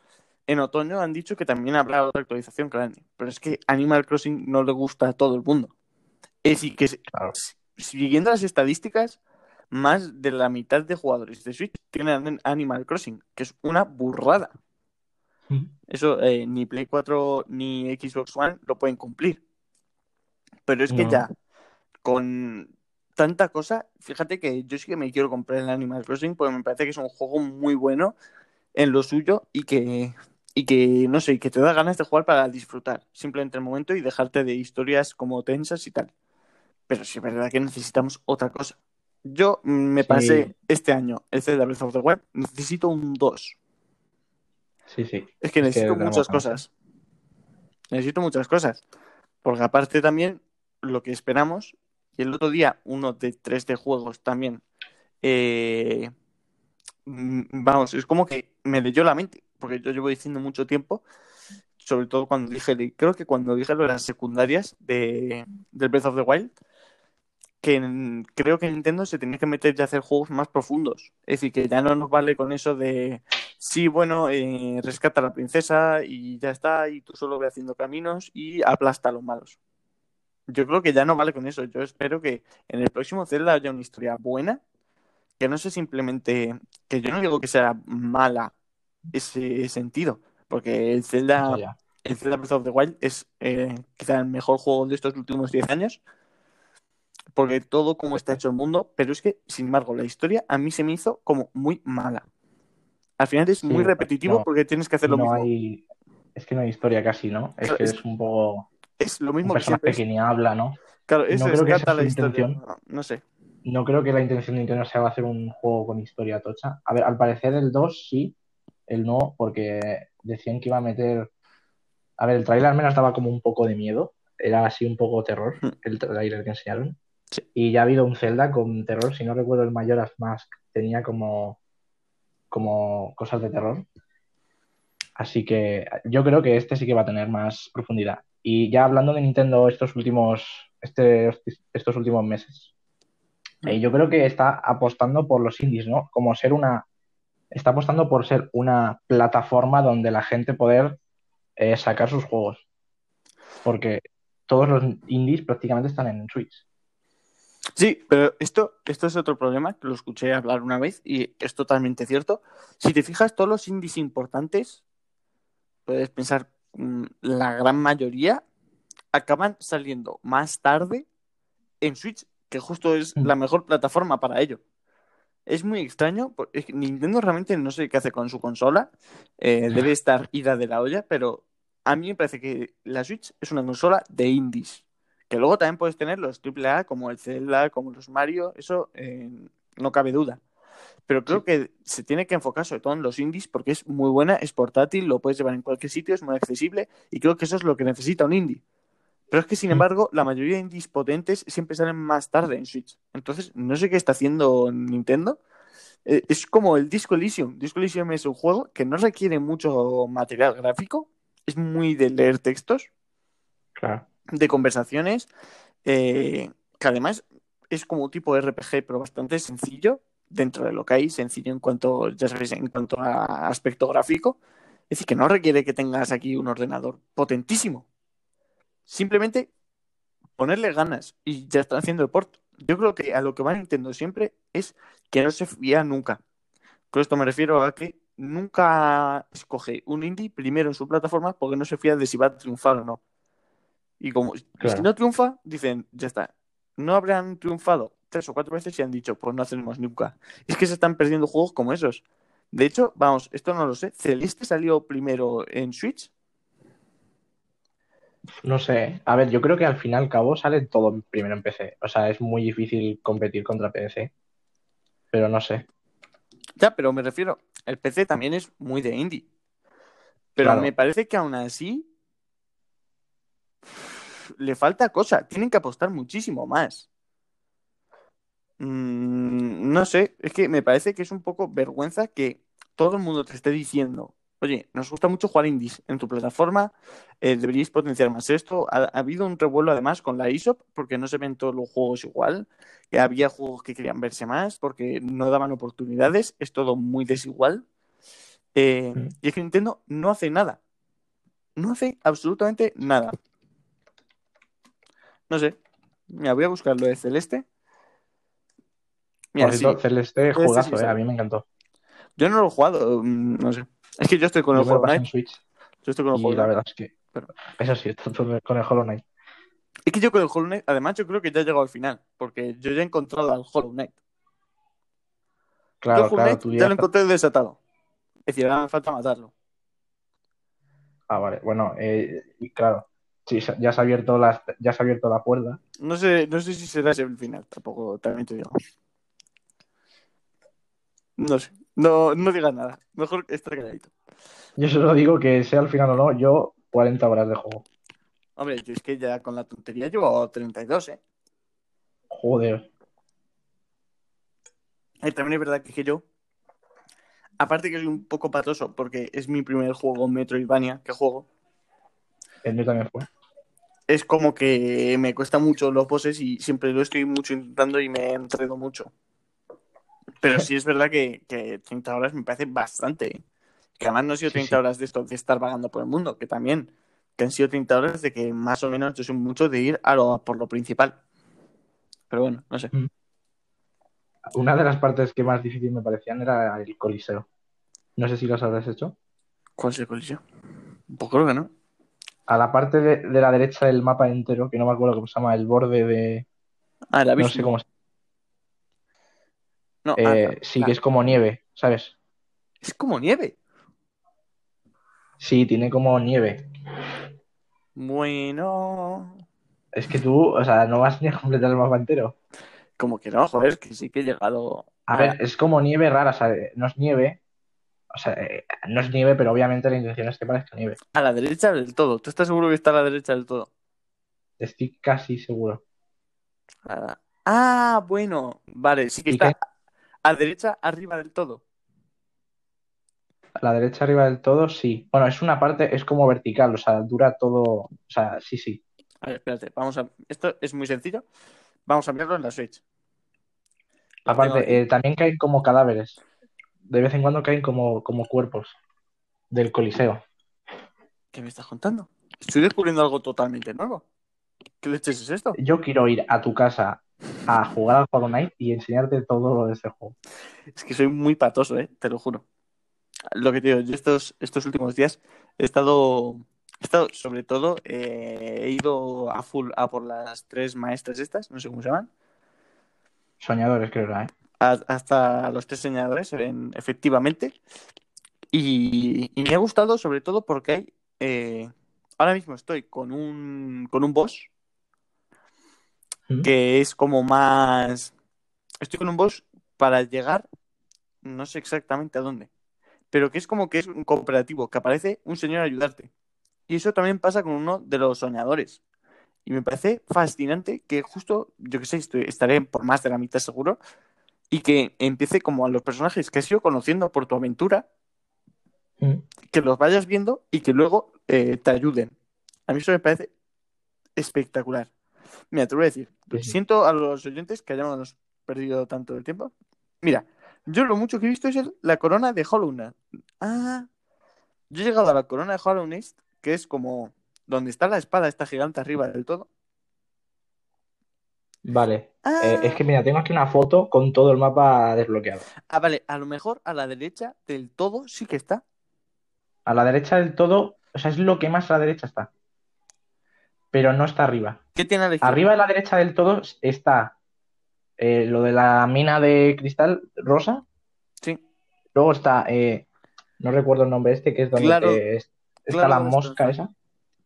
en otoño han dicho que también habrá otra actualización cada año. Pero es que Animal Crossing no le gusta a todo el mundo. Es decir, que siguiendo las estadísticas, más de la mitad de jugadores de Switch tienen Animal Crossing, que es una burrada. Eso eh, ni Play 4 ni Xbox One lo pueden cumplir. Pero es que ya, con tanta cosa, fíjate que yo sí que me quiero comprar el Animal Crossing porque me parece que es un juego muy bueno en lo suyo y que y que, no sé, que te da ganas de jugar para disfrutar simplemente el momento y dejarte de historias como tensas y tal. Pero sí es verdad que necesitamos otra cosa. Yo me pasé este año el Zelda Breath of the Wild, necesito un 2. Sí, sí. Es que necesito muchas cosas. Necesito muchas cosas. Porque aparte también lo que esperamos, y el otro día uno de tres de juegos también, eh, mm, vamos, es como que me leyó la mente porque yo llevo diciendo mucho tiempo, sobre todo cuando dije, creo que cuando dije lo de las secundarias de, del Breath of the Wild, que creo que Nintendo se tenía que meter a hacer juegos más profundos. Es decir, que ya no nos vale con eso de, sí, bueno, eh, rescata a la princesa y ya está, y tú solo ve haciendo caminos y aplasta a los malos. Yo creo que ya no vale con eso. Yo espero que en el próximo Zelda haya una historia buena, que no sea simplemente, que yo no digo que sea mala ese sentido. Porque el Zelda, el Zelda Breath of the Wild es eh, quizá el mejor juego de estos últimos 10 años. Porque todo como está hecho el mundo, pero es que, sin embargo, la historia a mí se me hizo como muy mala. Al final es muy repetitivo porque tienes que hacer lo no mismo. Hay... Es que no hay historia casi, ¿no? Es que es, un poco. Es lo mismo que siempre. que ni habla, ¿no? Claro, eso no creo que la historia. No, sé. No creo que la intención de Nintendo sea hacer un juego con historia tocha. A ver, al parecer el 2 sí, el no, porque decían que iba a meter. A ver, el trailer al menos daba como un poco de miedo. Era así un poco terror, hmm. el trailer que enseñaron. Y ya ha habido un Zelda con terror. Si no recuerdo, el Majora's Mask tenía como, como cosas de terror. Así que yo creo que este sí que va a tener más profundidad. Y ya hablando de Nintendo estos últimos, este, estos últimos meses, hmm. eh, yo creo que está apostando por los indies, ¿no? Como ser una está apostando por ser una plataforma donde la gente poder eh, sacar sus juegos. Porque todos los indies prácticamente están en Switch. Sí, pero esto, esto es otro problema que lo escuché hablar una vez y es totalmente cierto. Si te fijas, todos los indies importantes, puedes pensar, mm, la gran mayoría acaban saliendo más tarde en Switch, que justo es mm. la mejor plataforma para ello es muy extraño. Porque Nintendo realmente no sé qué hace con su consola. Eh, debe estar ida de la olla, pero a mí me parece que la Switch es una consola de indies. Que luego también puedes tener los AAA como el Zelda, como los Mario, eso eh, no cabe duda. Pero creo que se tiene que enfocar sobre todo en los indies porque es muy buena, es portátil, lo puedes llevar en cualquier sitio, es muy accesible y creo que eso es lo que necesita un indie. Pero es que, sin mm. embargo, la mayoría de indies potentes siempre salen más tarde en Switch. Entonces, no sé qué está haciendo Nintendo. Eh, es como el Disco Elysium. Disco Elysium es un juego que no requiere mucho material gráfico. Es muy de leer textos. Claro. De conversaciones. Eh, que además es como un tipo de RPG, pero bastante sencillo dentro de lo que hay. Sencillo en cuanto, ya sabéis, en cuanto a aspecto gráfico. Es decir, que no requiere que tengas aquí un ordenador potentísimo Simplemente ponerle ganas y ya están haciendo el port. Yo creo que a lo que va Nintendo siempre es que no se fía nunca. Con esto me refiero a que nunca escoge un indie primero en su plataforma porque no se fía de si va a triunfar o no. Y como si no triunfa, dicen, ya está. No habrán triunfado tres o cuatro veces y han dicho, pues no hacemos nunca. Es que se están perdiendo juegos como esos. De hecho, vamos, esto no lo sé. ¿Celeste salió primero en Switch? No sé. A ver, yo creo que al fin y al cabo sale todo primero en PC. O sea, es muy difícil competir contra PC. Pero no sé. Ya, pero me refiero, el PC también es muy de indie. Pero Claro. me parece que aún así le falta cosa. Tienen que apostar muchísimo más. Mm, no sé, es que me parece que es un poco vergüenza que todo el mundo te esté diciendo, oye, nos gusta mucho jugar indies en tu plataforma, eh, deberíais potenciar más esto. Ha, ha habido un revuelo además con la eShop porque no se ven todos los juegos igual, que había juegos que querían verse más porque no daban oportunidades, es todo muy desigual. Eh, Mm. y es que Nintendo no hace nada. No hace absolutamente nada. No sé. Mira, voy a buscar lo de Celeste. Mira, Por sí. cierto, Celeste, sí juegazo, eh, a mí me encantó. Yo no lo he jugado, mm, no sé. Es que yo estoy con el Hollow Knight. Switch Yo estoy con el y Hollow la Knight. verdad es que. Pero- Eso sí, estoy con el Hollow Knight. Es que yo con el Hollow Knight, además, yo creo que ya he llegado al final. Porque yo ya he encontrado al Hollow Knight. Claro, claro, Knight tú ya ya. lo encontré desatado. Es decir, ahora me falta matarlo. Ah, vale. Bueno, eh, y claro. Sí, ya se ha abierto la, ya se ha abierto la puerta. No sé, no sé si será ese el final, tampoco, también te digo. No sé. No, no digas nada. Mejor estar calladito. Yo solo digo que sea al final o no, yo 40 horas de juego. Hombre, yo es que ya con la tontería llevo 32, ¿eh? Joder. Y también es verdad que, yo, aparte que soy un poco patoso, porque es mi primer juego Metroidvania que juego, El mío también fue. es como que me cuesta mucho los bosses y siempre lo estoy mucho intentando y me enredo mucho. Pero sí es verdad que, que 30 horas me parece bastante. ¿eh? Que además no han sido Sí, 30 sí. horas de esto, de estar vagando por el mundo, que también, que han sido 30 horas de que más o menos yo soy mucho de ir a lo, por lo principal. Pero bueno, no sé. Una de las partes que más difícil me parecían era el coliseo. No sé si los habrás hecho. ¿Cuál es el coliseo? Pues creo que no. A la parte de, de la derecha del mapa entero, que no me acuerdo cómo se llama, el borde de... Ah, la No viste. sé cómo se No, ah, eh, la- sí, que es como nieve, ¿sabes? es como nieve. Sí, tiene como nieve. Bueno, Es que tú, o sea, no vas ni a completar el mapa entero. como que no, joder, que sí que he llegado A ver, es como nieve rara, o sea, no es nieve. O sea, eh, no es nieve, pero obviamente la intención es que parezca nieve. a la derecha del todo. ¿Tú estás seguro que está a la derecha del todo? Estoy casi seguro. Ah, bueno, vale, sí que ¿Y está? A la derecha arriba del todo. A la derecha arriba del todo, sí. Bueno, es una parte, es como vertical, o sea, dura todo. O sea, sí, sí. A ver, espérate, vamos a. Esto es muy sencillo. Vamos a mirarlo en la Switch. Lo. Aparte, eh, también caen como cadáveres. De vez en cuando caen como, como cuerpos del Coliseo. ¿Qué me estás contando? Estoy descubriendo algo totalmente nuevo. ¿Qué leches es esto? Yo quiero ir a tu casa a jugar al Hollow Knight y enseñarte todo lo de este juego. Es que soy muy patoso, ¿eh? Te lo juro. Lo que te digo, yo estos, estos últimos días he estado, he estado sobre todo, eh, he ido a full a por las tres maestras estas, no sé cómo se llaman, Soñadores, creo ¿eh? a- hasta los tres señadores, en- efectivamente. Y, y me ha gustado sobre todo porque hay, eh, ahora mismo estoy con un, con un boss ¿Mm? que es como más... Estoy con un boss para llegar, no sé exactamente a dónde, pero que es como que es un cooperativo, que aparece un señor a ayudarte. Y eso también pasa con uno de los soñadores. Y me parece fascinante que justo, yo que sé, estoy- estaré por más de la mitad seguro, y que empiece como a los personajes que has ido conociendo por tu aventura, ¿Mm? que los vayas viendo y que luego eh, te ayuden. A mí eso me parece espectacular. Mira, te voy a decir, Sí, sí. siento a los oyentes que hayamos perdido tanto el tiempo. Mira, yo lo mucho que he visto es el- la corona de Hollow Knight. Ah, yo he llegado a la corona de Hollow Knight, que es como donde está la espada esta gigante arriba del todo. Vale. Ah, Eh, es que mira, tengo aquí una foto con todo el mapa desbloqueado. ah, vale, a lo mejor a la derecha del todo sí que está. A la derecha del todo, o sea, es lo que más a la derecha está. Pero no está arriba. ¿Qué tiene a la izquierda? Arriba de la derecha del todo está eh, lo de la mina de cristal rosa. Sí. Luego está, eh, no recuerdo el nombre este, que es donde Claro, te- es- está claro la mosca esa.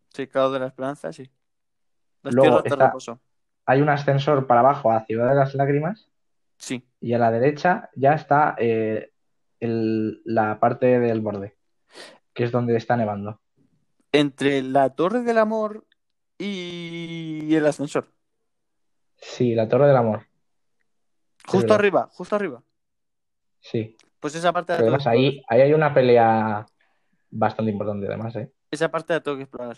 Sí, Claro de la Esperanza, sí. Las Luego está-. Hay un ascensor para abajo a Ciudad de las Lágrimas Sí. y a la derecha ya está eh, el- la parte del borde, que es donde está nevando. Entre la Torre del Amor y el ascensor. Sí, la Torre del Amor. Justo arriba, justo arriba. Sí. Pues esa parte la Pero además ahí, ahí hay una pelea bastante importante, además, ¿eh? Esa parte la tengo que explorar.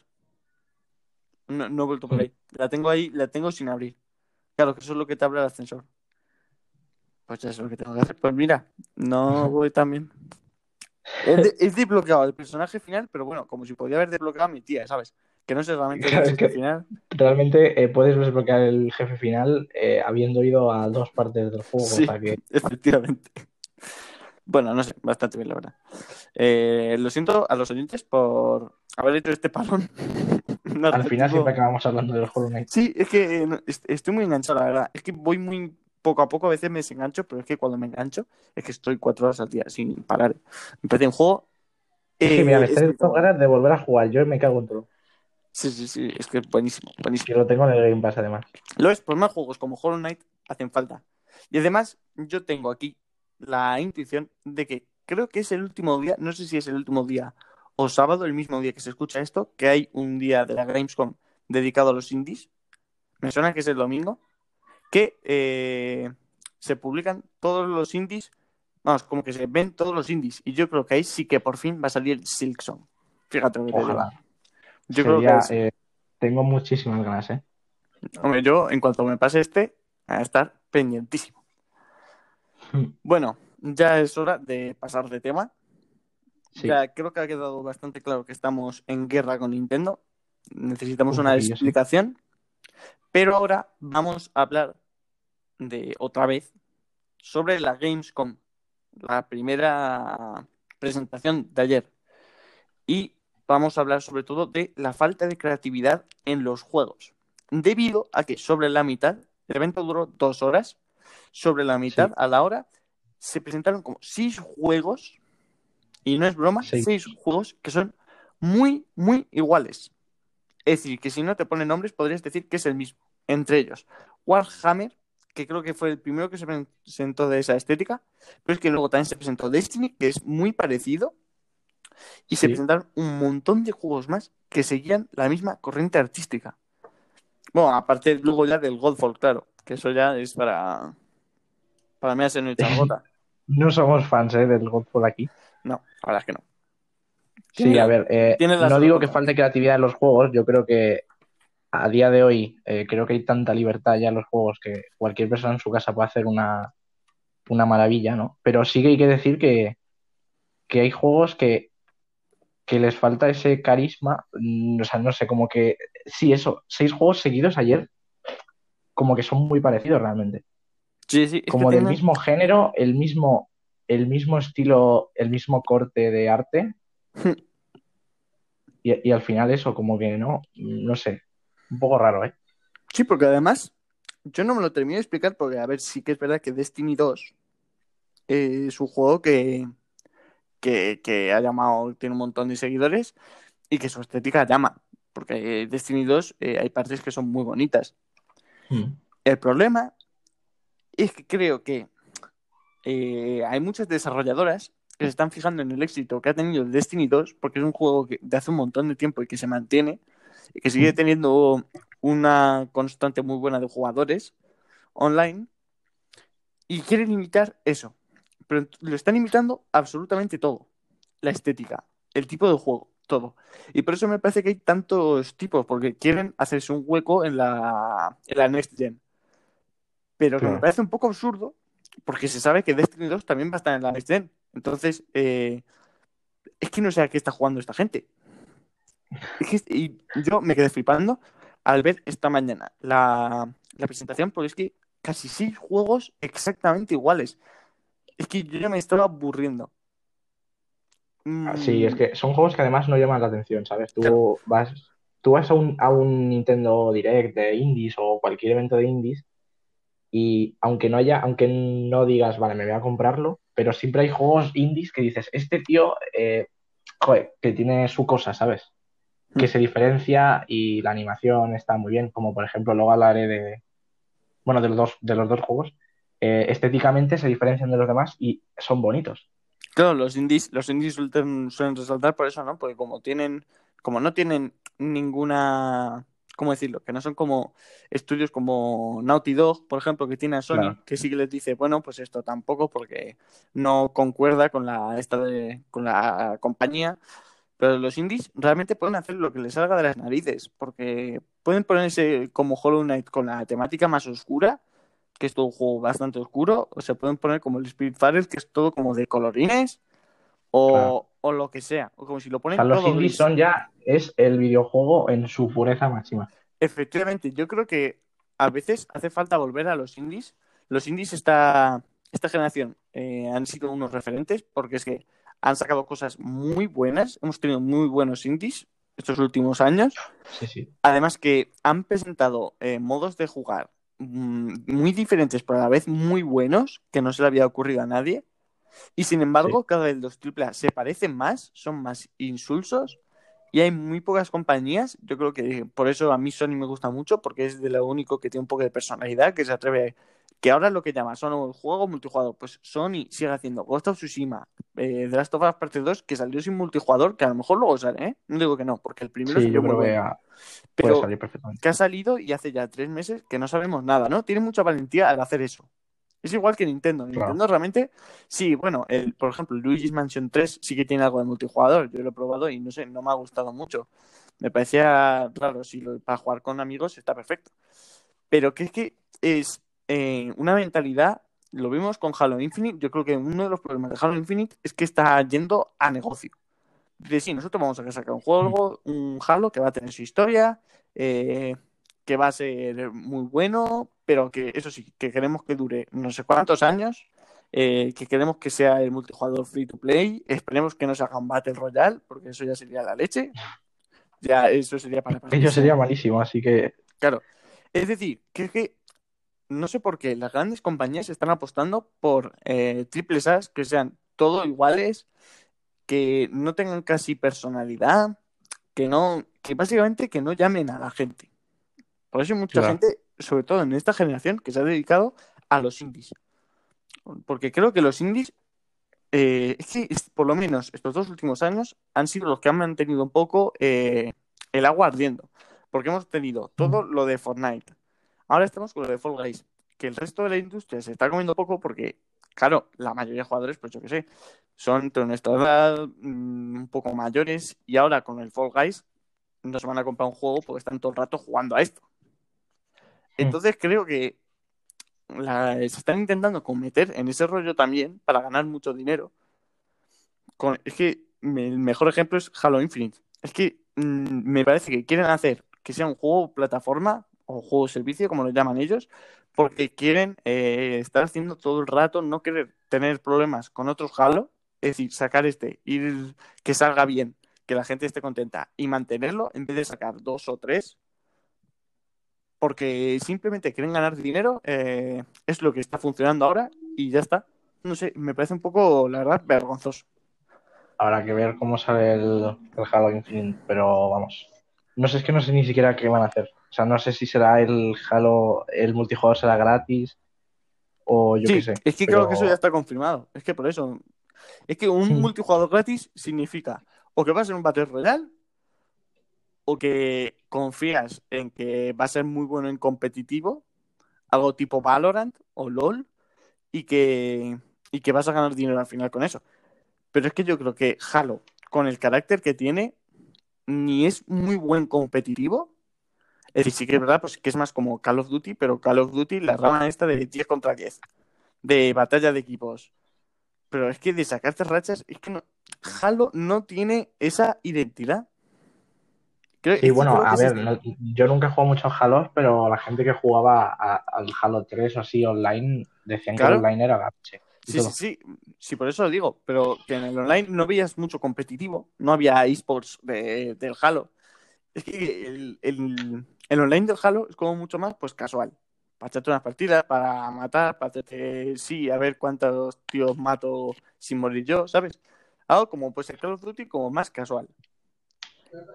No, no he vuelto por Mm. ahí. La tengo ahí, la tengo sin abrir. Claro, que eso es lo que te abre el ascensor. Pues ya es lo que tengo que hacer. Pues mira, no voy tan bien. De- he desbloqueado el personaje final, pero bueno, como si podía haber desbloqueado a mi tía, ¿sabes? Que no sé realmente Claro, es es que- el final. Realmente eh, puedes desbloquear el jefe final eh, habiendo ido a dos partes del juego, Sí. o sea que Efectivamente. Bueno, no sé, bastante bien, la verdad. Eh, lo siento a los oyentes por haber hecho este parón. al final siempre acabamos hablando del Hollow Knight. Sí, es que eh, no, est- estoy muy enganchado, la verdad. Es que voy muy poco a poco, a veces me desengancho, pero es que cuando me engancho es que estoy cuatro horas al día sin parar. Empecé un juego. Es que eh, mira, me está dando ganas de volver a jugar, yo me cago en todo. Sí, sí, sí, es que es buenísimo, buenísimo. Que lo tengo en el Game Pass además. Lo es, pues más juegos como Hollow Knight hacen falta. Y además, yo tengo aquí la intuición de que creo que es el último día, no sé si es el último día o sábado, el mismo día que se escucha esto, que hay un día de la Gamescom dedicado a los indies. Me suena que es el domingo, que eh, se publican todos los indies, vamos, como que se ven todos los indies. Y yo creo que ahí sí que por fin va a salir Silksong. Fíjate lo que te Yo creo que es- eh, tengo muchísimas ganas, ¿eh? Hombre, yo en cuanto me pase este, a estar pendientísimo. Bueno, ya es hora de pasar de tema. Sí. Ya creo que ha quedado bastante claro que estamos en guerra con Nintendo. Necesitamos Un una sí. explicación. Pero ahora vamos a hablar de otra vez sobre la Gamescom, la primera presentación de ayer. Y vamos a hablar sobre todo de la falta de creatividad en los juegos. Debido a que sobre la mitad, el evento duró dos horas, sobre la mitad Sí. a la hora se presentaron como seis juegos, y no es broma, Seis. seis juegos que son muy, muy iguales. Es decir, que si no te ponen nombres, podrías decir que es el mismo. Entre ellos, Warhammer, que creo que fue el primero que se presentó de esa estética, pero es que luego también se presentó Destiny, que es muy parecido, y se presentaron un montón de juegos más que seguían la misma corriente artística. Bueno, aparte luego ya del Godfall, claro, que eso ya es para para mí hacer una gota. No somos fans, ¿eh? Del Godfall aquí. No, la verdad es que no. Sí, a ver, eh, no digo que falte creatividad en los juegos, yo creo que a día de hoy eh, creo que hay tanta libertad ya en los juegos que cualquier persona en su casa puede hacer una, una maravilla, ¿no? Pero sí que hay que decir que, que hay juegos que, que les falta ese carisma, mm, o sea, no sé, como que, sí, eso, seis juegos seguidos ayer, como que son muy parecidos realmente, Sí, sí, como del tiene- mismo género, el mismo, el mismo estilo, el mismo corte de arte. Y, y al final eso, como que no, no sé, un poco raro, ¿eh? Sí, porque además, yo no me lo termino de explicar porque, a ver, sí que es verdad que Destiny 2 eh, es un juego que, que, que ha llamado, tiene un montón de seguidores y que su estética llama. Porque Destiny 2 eh, hay partes que son muy bonitas. El problema es que creo que eh, hay muchas desarrolladoras que se están fijando en el éxito que ha tenido Destiny 2, porque es un juego que, de hace un montón de tiempo y que se mantiene, y que sigue Mm. teniendo una constante muy buena de jugadores online, y quieren imitar eso. Pero lo están imitando absolutamente todo. La estética, el tipo de juego, todo. Y por eso me parece que hay tantos tipos, porque quieren hacerse un hueco en la, en la Next Gen. Pero que me parece un poco absurdo, porque se sabe que Destiny 2 también va a estar en la Next Gen. Entonces, eh, es que no sé a qué está jugando esta gente. Es que- y yo me quedé flipando al ver esta mañana la, la presentación, porque es que casi seis juegos exactamente iguales. Es que yo ya me estaba aburriendo. Mm, Sí, es que son juegos que además no llaman la atención, ¿sabes? Tú Claro. vas, tú vas a un, a un Nintendo Direct de indies o cualquier evento de indies Y aunque no haya, aunque no digas, vale, me voy a comprarlo, pero siempre hay juegos indies que dices, este tío, eh, joder, que tiene su cosa, ¿sabes? Que Mm. se diferencia y la animación está muy bien, como por ejemplo, luego hablaré de, bueno, de los dos, de los dos juegos. Eh, estéticamente se diferencian de los demás y son bonitos. Claro, los indies, los indies suelen, suelen resaltar por eso, ¿no? Porque como tienen, como no tienen ninguna, ¿cómo decirlo? Que no son como estudios como Naughty Dog, por ejemplo, que tiene a Sony, Claro. que sí que les dice, bueno, pues esto tampoco, porque no concuerda con la esta de, con la compañía. Pero los indies realmente pueden hacer lo que les salga de las narices, porque pueden ponerse como Hollow Knight con la temática más oscura, que es todo un juego bastante oscuro, o se pueden poner como el Spiritfarer, que es todo como de colorines, o, Claro. o lo que sea, o como si lo O ponen sea, los todo indies gris. son ya, es el videojuego en su pureza máxima. Efectivamente, yo creo que a veces hace falta volver a los indies. Los indies esta, esta generación eh, han sido unos referentes porque es que han sacado cosas muy buenas, hemos tenido muy buenos indies estos últimos años. Sí, sí. Además que han presentado eh, modos de jugar muy diferentes, pero a la vez muy buenos, que no se le había ocurrido a nadie. Y sin embargo, cada vez los AAA se parecen más, son más insulsos y hay muy pocas compañías. Yo creo que por eso a mí Sony me gusta mucho, porque es de lo único que tiene un poco de personalidad, que se atreve. Que ahora lo que llama son el juego multijugador. Pues Sony sigue haciendo Ghost of Tsushima, eh, The Last of Us Parte 2, que salió sin multijugador, que a lo mejor luego sale, ¿eh? No digo que no, porque el primero Sí, yo creo que Pero salir perfectamente. que ha salido y hace ya tres meses que no sabemos nada, ¿no? Tiene mucha valentía al hacer eso. Es igual que Nintendo. Claro. Nintendo realmente, sí, bueno, el, por ejemplo, Luigi's Mansion 3 sí que tiene algo de multijugador. Yo lo he probado y no sé, no me ha gustado mucho. Me parecía raro, si lo, para jugar con amigos está perfecto. Pero que es que es eh, una mentalidad, lo vimos con Halo Infinite, yo creo que uno de los problemas de Halo Infinite es que está yendo a negocio. Dice, sí, nosotros vamos a sacar un juego, un Halo que va a tener su historia, eh, que va a ser muy bueno, pero que eso sí, que queremos que dure no sé cuántos años, eh, que queremos que sea el multijugador free to play, esperemos que no se haga un Battle Royale, porque eso ya sería la leche. Ya, eso sería para Ello sería malísimo, así que Claro. Es decir, que es que no sé por qué las grandes compañías están apostando por eh, triples A's que sean todo iguales, que no tengan casi personalidad, que no, que básicamente que no llamen a la gente. Por eso hay mucha Claro. gente, sobre todo en esta generación, que se ha dedicado a los indies. Porque creo que los indies, eh, es que es- por lo menos estos dos últimos años han sido los que han mantenido un poco eh, el agua ardiendo. Porque hemos tenido todo lo de Fortnite. Ahora estamos con lo de Fall Guys. Que el resto de la industria se está comiendo poco porque, claro, la mayoría de jugadores, pues yo qué sé, son de nuestra edad, mm, un poco mayores. Y ahora con el Fall Guys no se van a comprar un juego porque están todo el rato jugando a esto. Entonces creo que la- se están intentando cometer en ese rollo también para ganar mucho dinero. Con- es que me- el mejor ejemplo es Halo Infinite. Es que mm, me parece que quieren hacer que sea un juego plataforma o juego servicio, como lo llaman ellos, porque quieren eh, estar haciendo todo el rato, no querer tener problemas con otros Halo, es decir, sacar este, ir que salga bien, que la gente esté contenta y mantenerlo en vez de sacar dos o tres porque simplemente quieren ganar dinero, eh, es lo que está funcionando ahora y ya está. No sé, me parece un poco, la verdad, vergonzoso. habrá que ver cómo sale el, el Halo Infinite, pero vamos. No sé, es que no sé ni siquiera qué van a hacer. O sea, no sé si será el Halo, el multijugador será gratis o yo sí, qué sé. es que pero- creo que eso ya está confirmado. Es que por eso. Es que un Hmm. multijugador gratis significa o que va a ser un Battle Royale o que confías en que va a ser muy bueno en competitivo, algo tipo Valorant o LOL, y que, y que vas a ganar dinero al final con eso. Pero es que yo creo que Halo, con el carácter que tiene, ni es muy buen competitivo. Es decir, sí que es verdad pues, que es más como Call of Duty, pero Call of Duty, la rama esta de 10 contra 10, de batalla de equipos. Pero es que de sacarte rachas, es que no, Halo no tiene esa identidad. Creo- Sí, bueno, a ver, no- yo nunca he jugado mucho a Halo, pero la gente que jugaba al Halo 3 o así online decían Claro. que el online era gache. Sí, todo. sí, sí, sí, por eso lo digo, pero que en el online no veías mucho competitivo, no había esports de, del Halo. Es que el, el- el online del Halo es como mucho más pues casual, para echarte unas partidas, para matar, para hacerte, sí, a ver cuántos tíos mato sin morir yo, ¿sabes? Algo como pues el Call of Duty como más casual.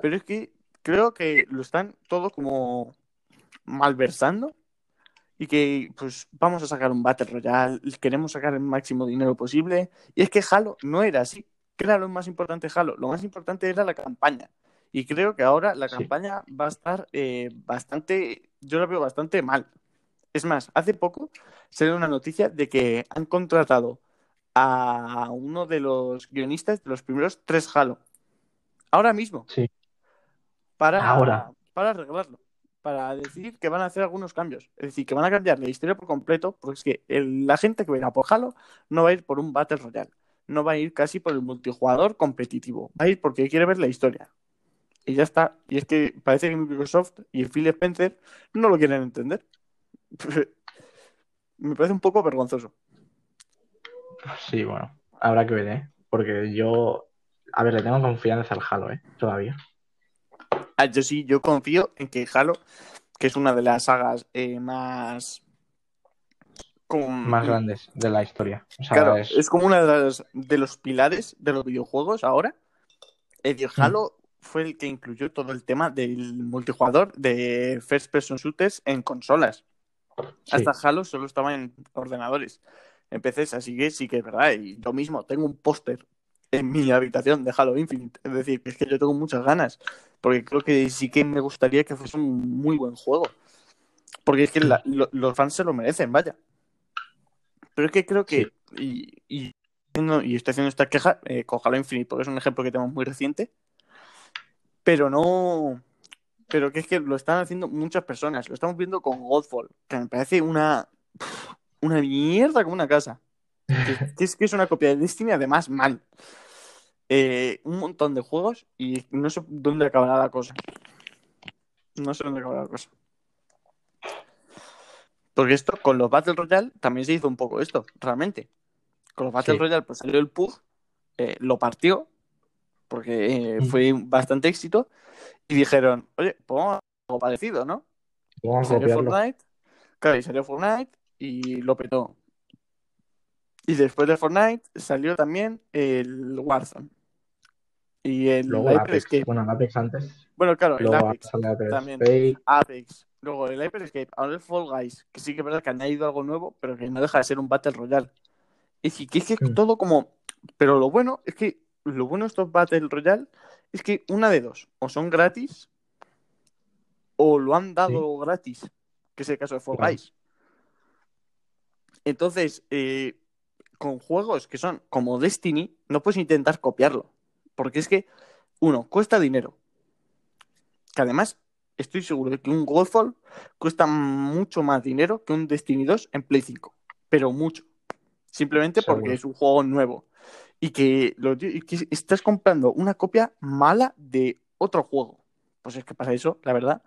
Pero es que creo que lo están todos como malversando y que pues vamos a sacar un Battle Royale, queremos sacar el máximo dinero posible. Y es que Halo no era así. ¿Qué era lo más importante Halo? Lo más importante era la campaña. Y creo que ahora la campaña va a estar eh, bastante, yo la veo bastante mal. Es más, hace poco salió una noticia de que han contratado a uno de los guionistas de los primeros tres Halo. Ahora mismo. Sí. Para, Ahora. para arreglarlo. Para decir que van a hacer algunos cambios. Es decir, que van a cambiar la historia por completo. Porque es que el- la gente que verá por Halo no va a ir por un Battle Royale. No va a ir casi por el multijugador competitivo. Va a ir porque quiere ver la historia. Y ya está. Y es que parece que Microsoft y Phil Spencer no lo quieren entender. Me parece un poco vergonzoso. Sí, bueno, habrá que ver, ¿eh? Porque yo, a ver, le tengo confianza al Halo, ¿eh? Todavía. Ah, yo sí, yo confío en que Halo, que es una de las sagas eh, más. Más grandes de la historia. O sea, Claro, es- es como uno de los, de los pilares de los videojuegos ahora. Decir, Mm. Fue el que incluyó todo el tema del multijugador de First Person Shooters en consolas. sí, Hasta Halo solo estaba en ordenadores, en PCs, así que sí que es verdad. Y yo mismo tengo un póster en mi habitación de Halo Infinite. Es decir, que es que yo tengo muchas ganas, porque creo que sí que me gustaría que fuese un muy buen juego. Porque es que la- lo- los fans se lo merecen, vaya. Pero es que creo que, y, y estoy haciendo esta queja eh, con Halo Infinite, porque es un ejemplo que tenemos muy reciente, pero no, pero que es que lo están haciendo muchas personas. Lo estamos viendo con Godfall, que me parece una, una mierda como una casa. Que, que es que es una copia de Destiny, además mal. Eh, un montón de juegos y no sé dónde acabará la cosa. No sé dónde acabará la cosa. Porque esto, con los Battle Royale, también se hizo un poco esto, realmente. Con los Battle Sí. Royale, pues salió el PUG, eh, lo partió, porque eh, Mm. fue bastante éxito, y dijeron, oye, hacer algo parecido, ¿no? vamos Salió copiarlo. Fortnite, claro, y salió Fortnite y lo petó. Y después de Fortnite salió también el Warzone. Y el Luego Hyper Apex. Escape. Bueno, el Apex antes. Bueno, claro, el Apex. también. Fake. Apex. Luego el Hyper Escape. Ahora el Fall Guys, que sí que es verdad que han añadido algo nuevo, pero que no deja de ser un Battle Royale. Es que es que Mm. todo como. Pero lo bueno es que lo bueno de estos Battle Royale es que una de dos, o son gratis, o lo han dado gratis, que es el caso de Fall Claro. Guys. Entonces, eh, con juegos que son como Destiny, no puedes intentar copiarlo. Porque es que, uno, cuesta dinero. Que además, estoy seguro de que un Godfall cuesta mucho más dinero que un Destiny 2 en Play 5. Pero mucho. Simplemente porque es un juego nuevo. Y que, lo- y que estás comprando una copia mala de otro juego. Pues es que para eso, la verdad,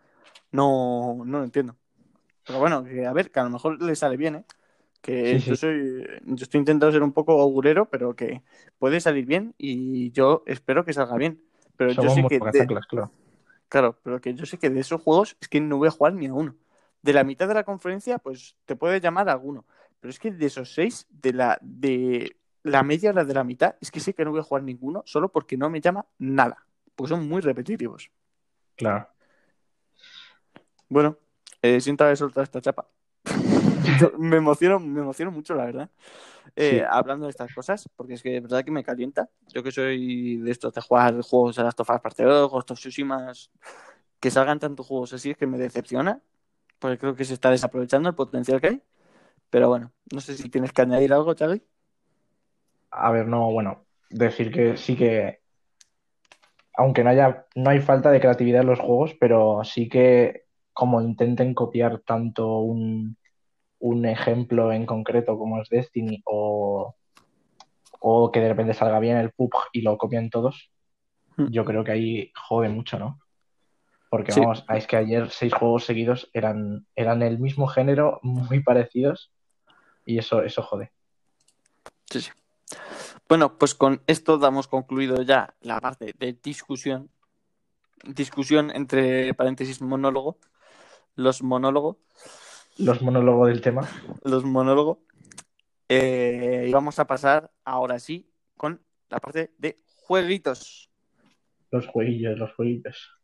no, no lo entiendo. Pero bueno, que a ver, que a lo mejor le sale bien, ¿eh? Que Sí, yo sí. soy, yo estoy intentando ser un poco augurero, pero que puede salir bien y yo espero que salga bien. Pero Somos yo sé que de- claro. Claro, pero que yo sé que de esos juegos es que no voy a jugar ni a uno. De la mitad de la conferencia, pues te puede llamar a alguno. Pero es que de esos seis, de la, de la media a la de la mitad, es que sé que no voy a jugar ninguno solo porque no me llama nada. Porque son muy repetitivos. Claro. Bueno, eh, siento haber soltado esta chapa. me emociono, me emociono mucho, la verdad. Eh, Sí. Hablando de estas cosas, porque es que de verdad que me calienta. Yo que soy de estos de jugar juegos de las Tofas Parte 2, Ghost of Tsushima, que salgan tantos juegos así es que me decepciona, porque creo que se está desaprovechando el potencial que hay. Pero bueno, no sé si tienes que añadir algo, Charlie. A ver, no, bueno, decir que sí que, aunque no haya, no hay falta de creatividad en los juegos, pero sí que como intenten copiar tanto un, un ejemplo en concreto como es Destiny o, o que de repente salga bien el PUBG y lo copian todos, Hmm. yo creo que ahí jode mucho, ¿no? Porque Sí. vamos, es que ayer seis juegos seguidos eran, eran el mismo género, muy parecidos, y eso, eso jode. Sí, sí. Bueno, pues con esto damos concluido ya la parte de discusión. Discusión entre paréntesis monólogo. Los monólogos. los monólogos del tema. Los monólogos. Eh, y vamos a pasar ahora sí con la parte de jueguitos. Los jueguillos, los jueguitos.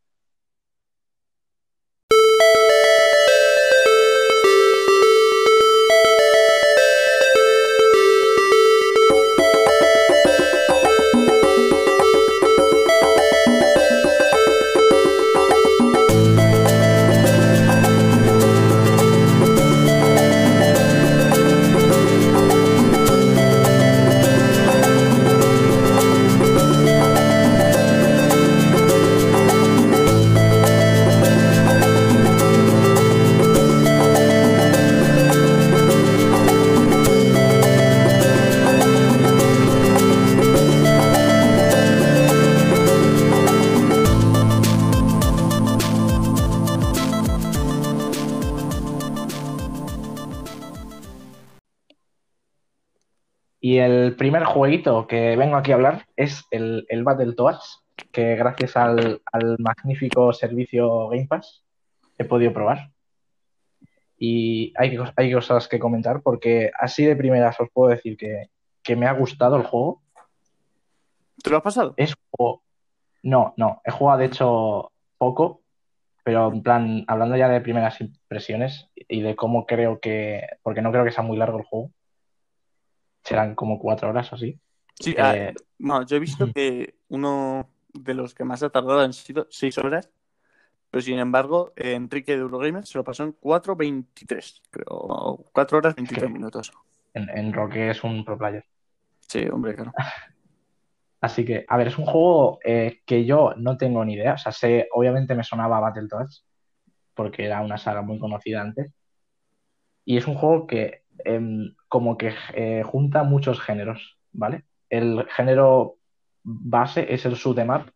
Primer jueguito que vengo aquí a hablar es el, el Battletoads, que gracias al, al, magnífico servicio Game Pass he podido probar. Y hay, hay cosas que comentar porque así de primeras os puedo decir que, que me ha gustado el juego. ¿Te lo has pasado? Es No, no. He jugado de hecho poco, pero en plan, hablando ya de primeras impresiones y de cómo creo que. Porque no creo que sea muy largo el juego serán como cuatro horas o así. Sí, eh, no, yo he visto que uno de los que más ha tardado han sido seis horas, pero sin embargo, Enrique de Eurogamer se lo pasó en 4.23, creo, 4 horas 23 minutos. En, en Roque es un pro player. Sí, hombre, claro. Así que, a ver, es un juego eh, que yo no tengo ni idea. O sea, sé, obviamente me sonaba Battletoads, porque era una saga muy conocida antes. Y es un juego que Em, como que eh, junta muchos géneros, ¿vale? El género base es el shoot em up,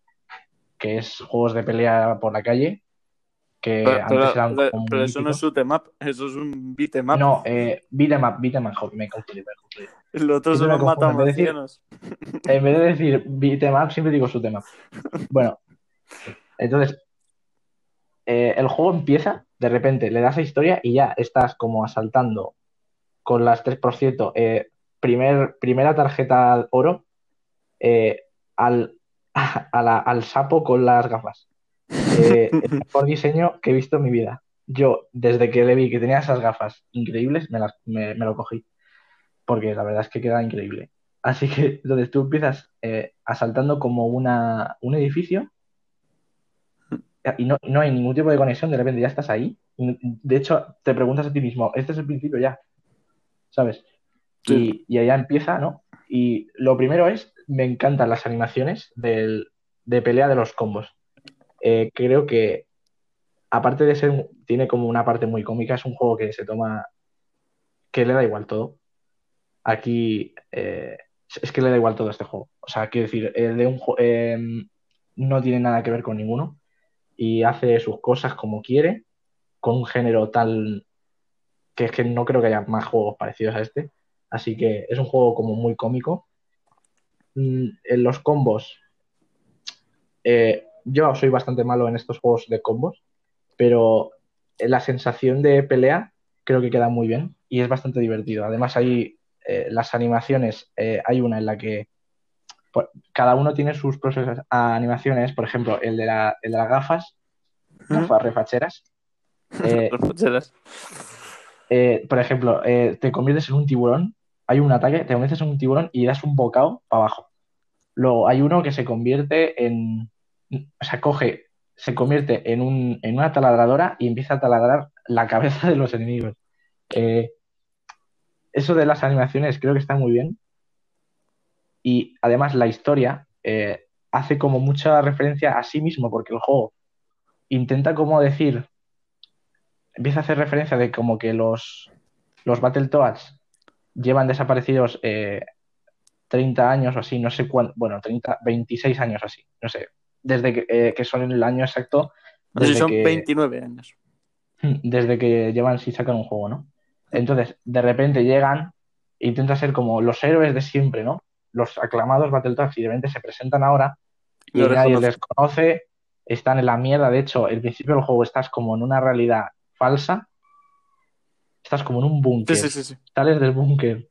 que es juegos de pelea por la calle, que pero, antes eran pero, pero eso no es shoot em up, eso es un beat em up. No, eh, beat em up, beat em up, me he confundido, me he confundido. Los otros son los matamarcianos. En vez de decir beat em up, siempre digo shoot em up. Bueno, entonces, eh, el juego empieza, de repente le das a historia y ya estás como asaltando con las 3%, eh, primer, primera tarjeta oro eh, al, al sapo con las gafas. Eh, el mejor diseño que he visto en mi vida. Yo, desde que le vi que tenía esas gafas increíbles, me, las, me, lo cogí. Porque la verdad es que queda increíble. Así que entonces tú empiezas eh, asaltando como una, un edificio y no, no, hay ningún tipo de conexión, de repente ya estás ahí. De hecho, te preguntas a ti mismo, este es el principio ya. ¿Sabes? Y, y, allá empieza, ¿no? Y lo primero es, me encantan las animaciones del, de pelea de los combos. Eh, creo que, aparte de ser, tiene como una parte muy cómica, es un juego que se toma, que le da igual todo. Aquí eh, es que le da igual todo este juego. O sea, quiero decir, el de un eh, no tiene nada que ver con ninguno y hace sus cosas como quiere, con un género tal que es que no creo que haya más juegos parecidos a este. Así que es un juego como muy cómico. Mm, en los combos, eh, yo soy bastante malo en estos juegos de combos, pero la sensación de pelea creo que queda muy bien y es bastante divertido. Además, hay eh, las animaciones, eh, hay una en la que cada uno tiene sus propias animaciones, por ejemplo, el de, la, el de las gafas, gafas refacheras. refacheras. Eh, por ejemplo, eh, te conviertes en un tiburón, hay un ataque, te conviertes en un tiburón y das un bocado para abajo. Luego hay uno que se convierte en, o sea, coge, se convierte en, un, en una taladradora y empieza a taladrar la cabeza de los enemigos. Eh, eso de las animaciones creo que está muy bien. Y además la historia hace como mucha referencia a sí mismo, porque el juego intenta como decir, empieza a hacer referencia de como que los, los Battletoads llevan desaparecidos 30 eh, años o así, no sé cuánto, bueno, 30, 26 años así, no sé, desde que, eh, que son el año exacto. Desde son 29 años. Desde que llevan si sacan un juego, ¿no? Entonces, de repente llegan e intentan ser como los héroes de siempre, ¿no? Los aclamados Battletoads y de repente se presentan ahora y nadie les conoce, están en la mierda. De hecho, el principio del juego estás como en una realidad falsa estás como en un búnker, Sí, sí, sí, sales del búnker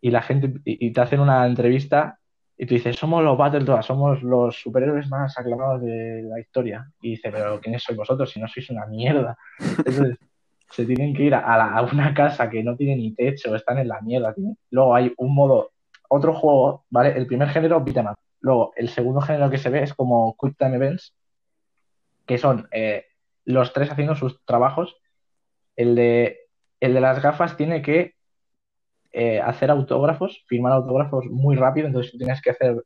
y la gente y, y te hacen una entrevista y tú dices, somos los Battletoads, somos los superhéroes más aclamados de la historia. Y dice, pero ¿quiénes sois vosotros si no sois una mierda? Entonces, se tienen que ir a, la- a una casa que no tiene ni techo, están en la mierda. Luego hay un modo, otro juego, ¿vale? El primer género, beat'em up. Luego, el segundo género que se ve es como Quick Time Events, que son eh, los tres haciendo sus trabajos. El de, el de las gafas tiene que eh, hacer autógrafos, firmar autógrafos muy rápido, entonces tienes que hacer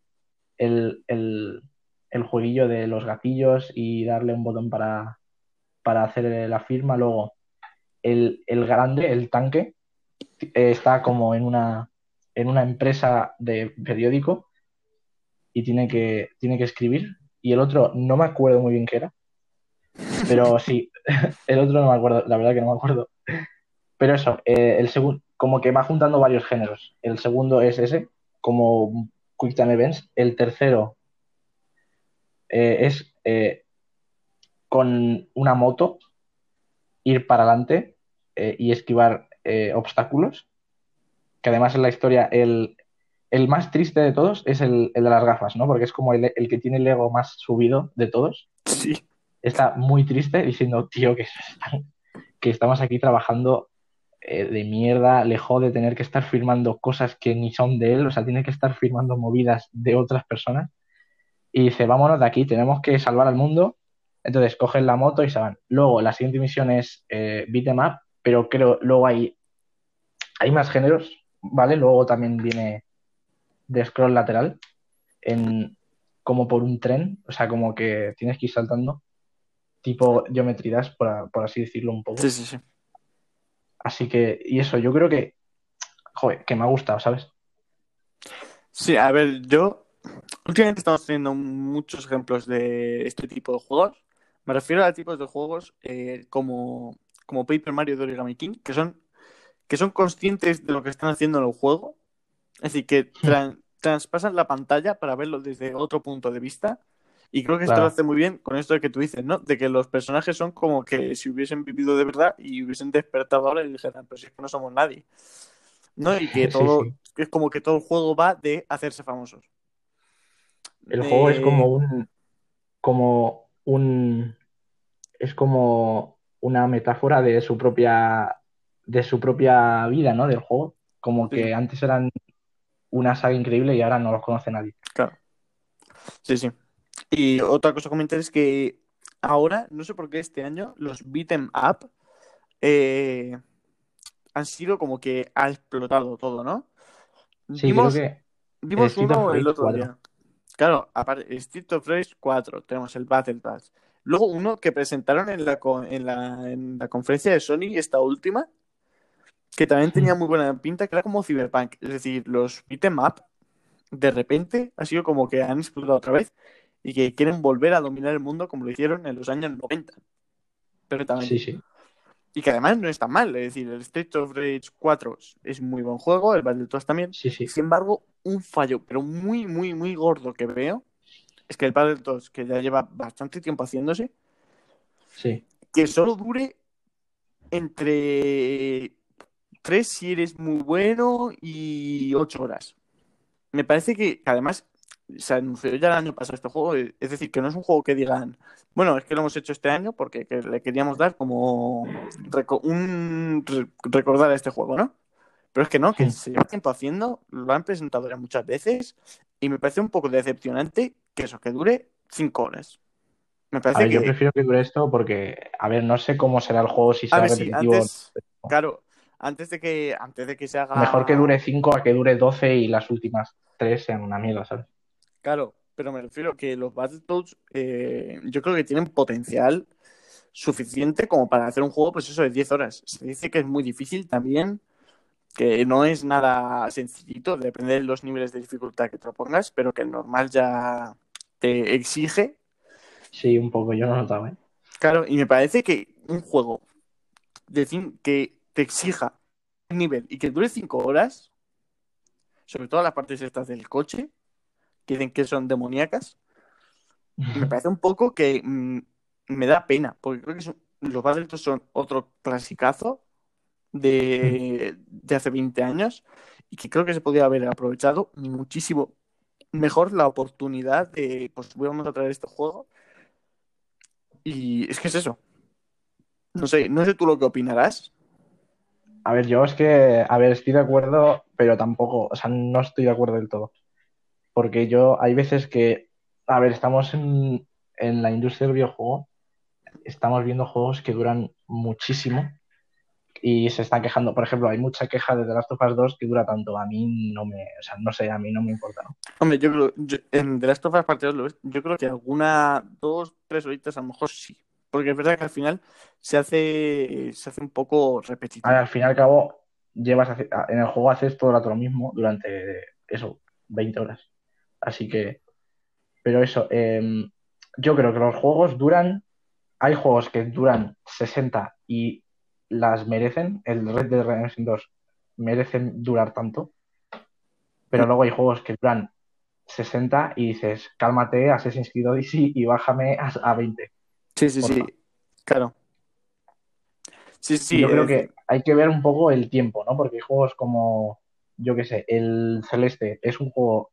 el, el, el jueguillo de los gatillos y darle un botón para, para hacer la firma. Luego, el, el grande, el tanque, eh, está como en una, en una empresa de periódico y tiene que, tiene que escribir. Y el otro, no me acuerdo muy bien qué era, pero sí, el otro no me acuerdo, la verdad que no me acuerdo. Pero eso, eh, el segundo, como que va juntando varios géneros. El segundo es ese, como Quick Time Events. El tercero eh, es eh, con una moto ir para adelante y esquivar obstáculos. Que además en la historia el, el más triste de todos es el, el de las gafas, ¿no? Porque es como el, el que tiene el ego más subido de todos. Sí. Está muy triste diciendo, tío, que, estamos aquí trabajando eh, de mierda, le jode tener que estar firmando cosas que ni son de él, o sea, tiene que estar firmando movidas de otras personas. Y dice, vámonos de aquí, tenemos que salvar al mundo. Entonces cogen la moto y se van. Luego, la siguiente misión es eh, beat 'em up, pero creo, luego hay, hay más géneros, ¿vale? Luego también viene de scroll lateral, en, como por un tren, o sea, como que tienes que ir saltando, tipo Geometry Dash, por, por así decirlo un poco. Sí, sí, sí. Así que, y eso, yo creo que, joder, que me ha gustado, ¿sabes? Sí, a ver, yo últimamente estamos teniendo muchos ejemplos de este tipo de juegos. Me refiero a tipos de juegos eh, como, como Paper Mario de Origami King, que son, que son conscientes de lo que están haciendo en el juego. Es decir, que tra- traspasan la pantalla para verlo desde otro punto de vista. Y creo que esto lo hace muy bien con esto de que tú dices, ¿no? De que los personajes son como que si hubiesen vivido de verdad y hubiesen despertado ahora y dijeran, pero si es que no somos nadie. ¿No? Y que todo, sí. es como que todo el juego va de hacerse famosos. El juego es como un, como un, es como una metáfora de su propia, de su propia vida, ¿no? Del juego. Como Sí. que antes eran una saga increíble y ahora no los conoce nadie. Claro. Sí, sí. Y otra cosa a comentar es que ahora, no sé por qué este año, los beat'em up eh, han sido como que ha explotado todo, ¿no? Sí, Vimos, creo que vimos uno el otro 4. día. Claro, aparte, Street of Rage 4, tenemos el Battle Pass. Luego uno que presentaron en la, en la, en la conferencia de Sony, esta última, que también tenía muy buena pinta, que era como Cyberpunk. Es decir, los beat'em up, de repente, ha sido como que han explotado otra vez y que quieren volver a dominar el mundo como lo hicieron en los años 90. Perfectamente. Sí, sí. Y que además no está mal. Es decir, el Street of Rage 4 es muy buen juego, el Battletoads también. Sí, sí. Sin embargo, un fallo, pero muy, muy, muy gordo que veo, es que el Battletoads, que ya lleva bastante tiempo haciéndose, Sí. que solo dure entre 3 si eres muy bueno y 8 horas. Me parece que además se anunció ya el año pasado este juego, es decir, que no es un juego que digan, bueno, es que lo hemos hecho este año porque que le queríamos dar como un re- recordar a este juego, ¿no? Pero es que no, que se lleva tiempo haciendo, lo han presentado ya muchas veces y me parece un poco decepcionante que eso, que dure 5 horas. Me A parece ver, yo que, prefiero que dure esto porque, a ver, no sé cómo será el juego, si a será sí, antes, claro, antes de que, antes de que se haga... Mejor que dure 5 a que dure 12 y las últimas 3 sean una mierda, ¿sabes? Claro, pero me refiero que los Battletoads eh, yo creo que tienen potencial suficiente como para hacer un juego, pues eso, de 10 horas. Se dice que es muy difícil también, que no es nada sencillito, depende de los niveles de dificultad que te pongas, pero que el normal ya te exige. Sí, un poco, yo no he notado, ¿eh? Claro, y me parece que un juego de que te exija un nivel y que dure 5 horas, sobre todo las partes estas del coche, que dicen que son demoníacas, me parece un poco que mm, me da pena, porque creo que son- los Battletoads son otro clasicazo, de, de hace 20 años y que creo que se podía haber aprovechado muchísimo mejor la oportunidad de, pues vamos a traer este juego. Y es que es eso. No sé, no sé tú lo que opinarás. A ver, yo es que, a ver, estoy de acuerdo, pero tampoco, o sea, no estoy de acuerdo del todo. Porque yo, hay veces que, a ver, estamos en, en la industria del videojuego, estamos viendo juegos que duran muchísimo y se están quejando. Por ejemplo, hay mucha queja de The Last of Us 2 que dura tanto. A mí no me, o sea, no sé, a mí no me importa, ¿no? Hombre, yo creo, yo, en The Last of Us Parte 2 lo ves, yo creo que alguna, dos, tres horitas a lo mejor sí. Porque es verdad que al final se hace, se hace un poco repetitivo. Al fin y al cabo, llevas en el juego haces todo el rato lo mismo durante eso, 20 horas. Así que, pero eso, em, yo creo que los juegos duran, hay juegos que duran 60 y las merecen, el Red Dead Redemption 2 merecen durar tanto, pero luego hay juegos que duran 60 y dices, cálmate, Assassin's Creed Odyssey y bájame a, a 20. Sí, sí, sí. Claro. Sí, sí. yo creo es que hay que ver un poco el tiempo, ¿no? Porque hay juegos como, yo qué sé, el Celeste es un juego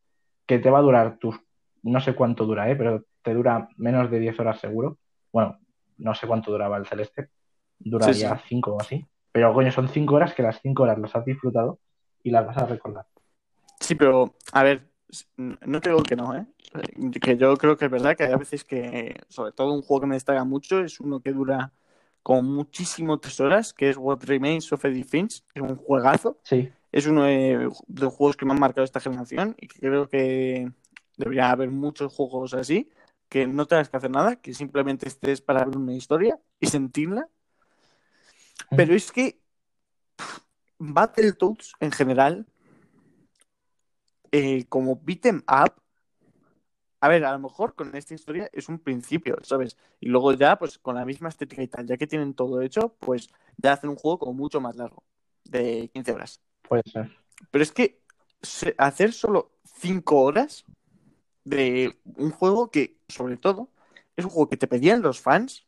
que te va a durar tus, no sé cuánto dura, ¿eh? Pero te dura menos de 10 horas seguro. Bueno, no sé cuánto duraba el Celeste, duraría 5 o así. Pero coño, son 5 horas que las 5 horas las has disfrutado y las vas a recordar. Sí, pero a ver, no te digo que no, ¿eh? Que yo creo que es verdad que hay veces que, sobre todo un juego que me destaca mucho, es uno que dura como muchísimo tres horas, que es What Remains of Edith Finch, es un juegazo. Sí, Es uno de, de los juegos que me han marcado esta generación y que creo que debería haber muchos juegos así, que no tengas que hacer nada, que simplemente estés para ver una historia y sentirla. Pero es que pff, Battletoads en general, eh, como beat'em up, a ver, a lo mejor con esta historia es un principio, ¿sabes? Y luego ya, pues con la misma estética y tal, ya que tienen todo hecho, pues ya hacen un juego como mucho más largo, de 15 horas. Puede ser. Pero es que hacer solo 5 horas de un juego que, sobre todo, es un juego que te pedían los fans,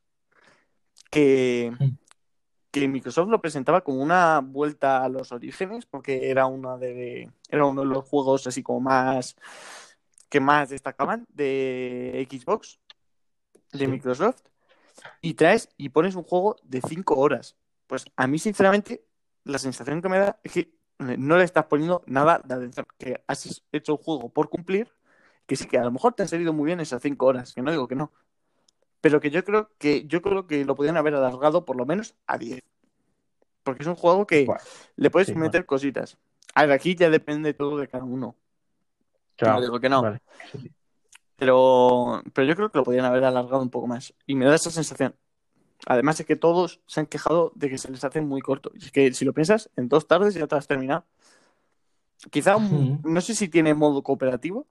que, Mm. que Microsoft lo presentaba como una vuelta a los orígenes, porque era una de era uno de los juegos así como más que más destacaban de Xbox, de. Microsoft, y traes y pones un juego de 5 horas. Pues a mí, sinceramente, la sensación que me da es que no le estás poniendo nada de atención, que has hecho un juego por cumplir, que sí que a lo mejor te han salido muy bien esas 5 horas, que no digo que no, pero que yo creo que yo creo que lo podrían haber alargado por lo menos a 10. Porque es un juego que Bueno, le puedes sí, meter cositas. A ver, aquí ya depende todo de cada uno. claro, No digo que no. vale. Pero, pero yo creo que lo podrían haber alargado un poco más. Y me da esa sensación. Además es que todos se han quejado de que se les hace muy corto. Y es que si lo piensas, en dos tardes ya te has terminado. Quizá, un- no sé si tiene modo cooperativo.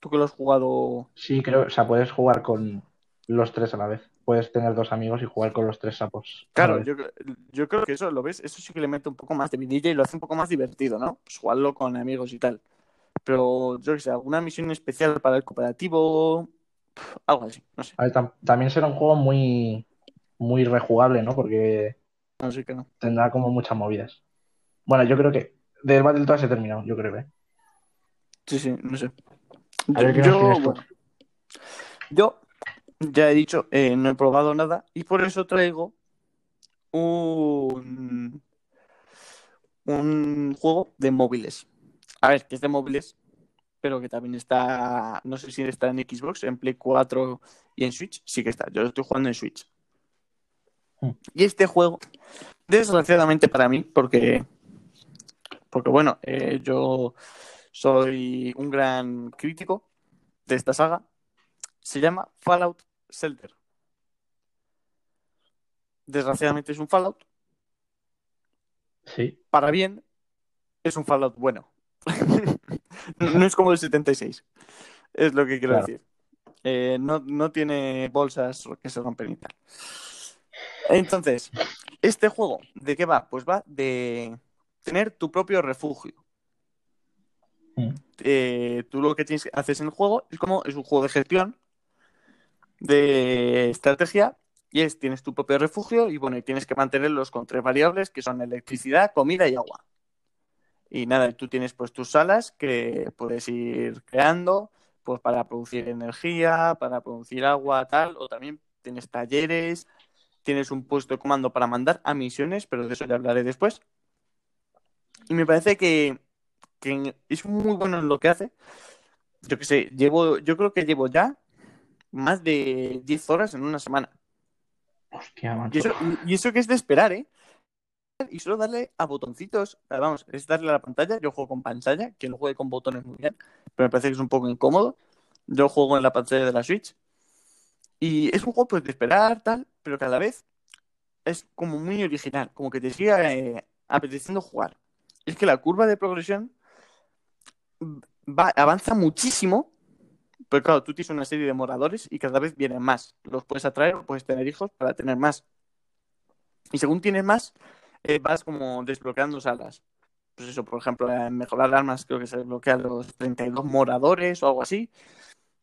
Tú que lo has jugado. Sí, creo, o sea, puedes jugar con los tres a la vez. Puedes tener dos amigos y jugar con los tres sapos. Claro, yo, yo creo que eso, ¿lo ves? Eso sí que le mete un poco más de vidilla y lo hace un poco más divertido, ¿no? Pues jugarlo con amigos y tal. Pero yo que sé, alguna misión especial para el cooperativo. algo así, no sé. A ver, tam- también será un juego muy, muy rejugable, ¿no? Porque que no. tendrá como muchas movidas. Bueno, yo creo que del Battletoads he terminado, yo creo, ¿eh? Sí, sí, no sé. A ver, ¿qué Yo, bueno, yo ya he dicho, eh, no he probado nada y por eso traigo un, un juego de móviles. A ver, que es de móviles, pero que también está, no sé si está en Xbox, en Play 4 y en Switch. Sí que está, yo lo estoy jugando en Switch. Y este juego, desgraciadamente para mí, porque, porque bueno, eh, yo soy un gran crítico de esta saga, se llama Fallout Shelter. Desgraciadamente es un Fallout, Sí. para bien, es un Fallout bueno. no es como el 76, es lo que quiero Claro. decir. Eh, no, no tiene bolsas que se rompen y tal. Entonces, este juego, ¿de qué va? Pues va de tener tu propio refugio. Mm. Eh, tú lo que tienes que haces en el juego es como es un juego de gestión, de estrategia, Y es, tienes tu propio refugio y bueno, y tienes que mantenerlos con tres variables que son electricidad, comida y agua. Y nada, tú tienes pues tus salas que puedes ir creando pues para producir energía, para producir agua, tal, o también tienes talleres, tienes un puesto de comando para mandar a misiones, pero de eso ya hablaré después. Y me parece que, que es muy bueno en lo que hace. Yo que sé, llevo, yo creo que llevo ya más de 10 horas en una semana. Hostia, macho. Y eso, y eso que es de esperar, ¿eh? Y solo darle a botoncitos, vamos, es darle a la pantalla. Yo juego con pantalla, que lo juegue con botones muy bien, pero me parece que es un poco incómodo. Yo juego en la pantalla de la Switch. Y es un juego pues, de esperar, tal, pero cada vez es como muy original, como que te sigue eh, apeteciendo jugar. Es que la curva de progresión va, avanza muchísimo, pero claro, tú tienes una serie de moradores y cada vez vienen más. Los puedes atraer puedes tener hijos para tener más. Y según tienes más, eh, vas como desbloqueando salas. Pues eso, por ejemplo, mejorar armas creo que se desbloquean los 32 moradores o algo así.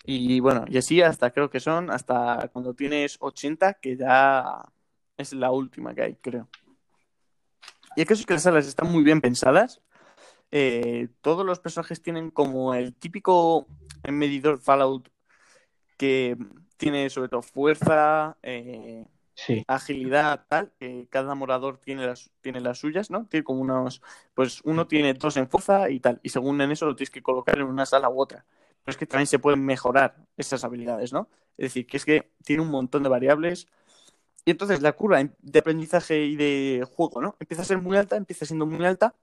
Y bueno, y así hasta creo que son hasta cuando tienes 80, que ya es la última que hay, creo. Y que eso es que las salas están muy bien pensadas. Eh, todos los personajes tienen como el típico medidor Fallout que tiene sobre todo fuerza, eh, Sí, agilidad, tal, que cada morador tiene las, tiene las suyas, ¿no? Tiene como unos, pues uno tiene dos en fuerza y tal, y según en eso lo tienes que colocar en una sala u otra. Es que también se pueden mejorar esas habilidades, ¿no? Es decir, que es que tiene un montón de variables. Y entonces la curva de aprendizaje y de juego, ¿no? Empieza a ser muy alta, empieza siendo muy alta,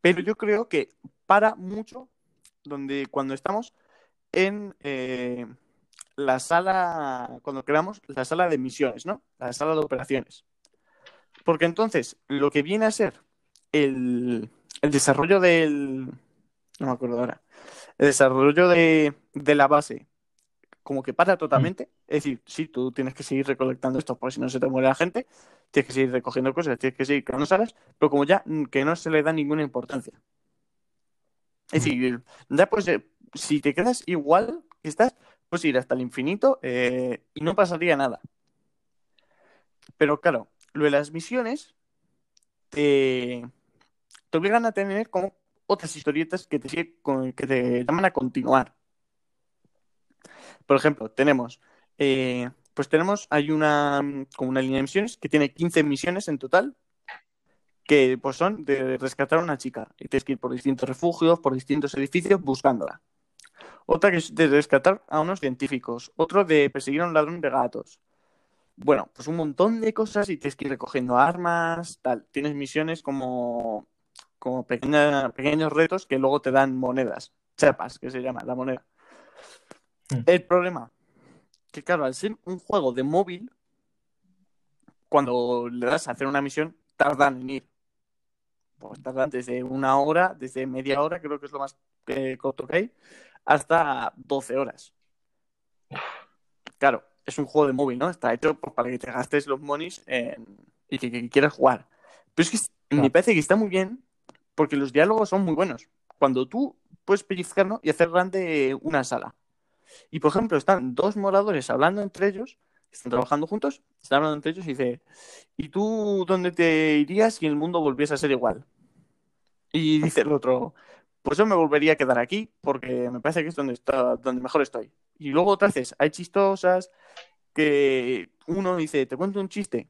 pero yo creo que para mucho donde cuando estamos en eh, la sala, cuando creamos la sala de misiones, ¿no? La sala de operaciones. Porque entonces lo que viene a ser el, el desarrollo del... No me acuerdo ahora. El desarrollo de, de la base como que para totalmente. Es decir, sí, tú tienes que seguir recolectando esto porque si no se te muere la gente, tienes que seguir recogiendo cosas, tienes que seguir creando salas, pero como ya que no se le da ninguna importancia. Es decir, ya pues, eh, si te quedas igual que estás, puedes ir hasta el infinito eh, y no pasaría nada. Pero claro, lo de las misiones te, te obligan a tener como otras historietas que te, con- que te llaman a continuar. Por ejemplo, tenemos, eh, pues tenemos, hay una, como una línea de misiones que tiene 15 misiones en total, que pues son de rescatar a una chica. Y tienes que ir por distintos refugios, por distintos edificios buscándola. Otra que es de rescatar a unos científicos. Otro de perseguir a un ladrón de gatos. Bueno, pues un montón de cosas y tienes que ir recogiendo armas, tal. Tienes misiones como, como pequeña- pequeños retos que luego te dan monedas. Chapas, que se llama la moneda. Mm. El problema, que claro, al ser un juego de móvil, cuando le das a hacer una misión, tardan en ir. Pues tardan desde una hora, desde media hora, creo que es lo más eh, corto que hay, hasta 12 horas. Claro, es un juego de móvil, ¿no? Está hecho pues, para que te gastes los monies en- y que, que quieras jugar. Pero es que me parece que está muy bien porque los diálogos son muy buenos. Cuando tú puedes pellizcar, ¿no? y hacer grande una sala. Y por ejemplo, están dos moradores hablando entre ellos, están trabajando juntos, están hablando entre ellos y dice, ¿y tú dónde te irías si el mundo volviese a ser igual? Y dice el otro, pues yo me volvería a quedar aquí porque me parece que es donde está, donde mejor estoy. Y luego otras veces hay chistosas que uno dice, te cuento un chiste.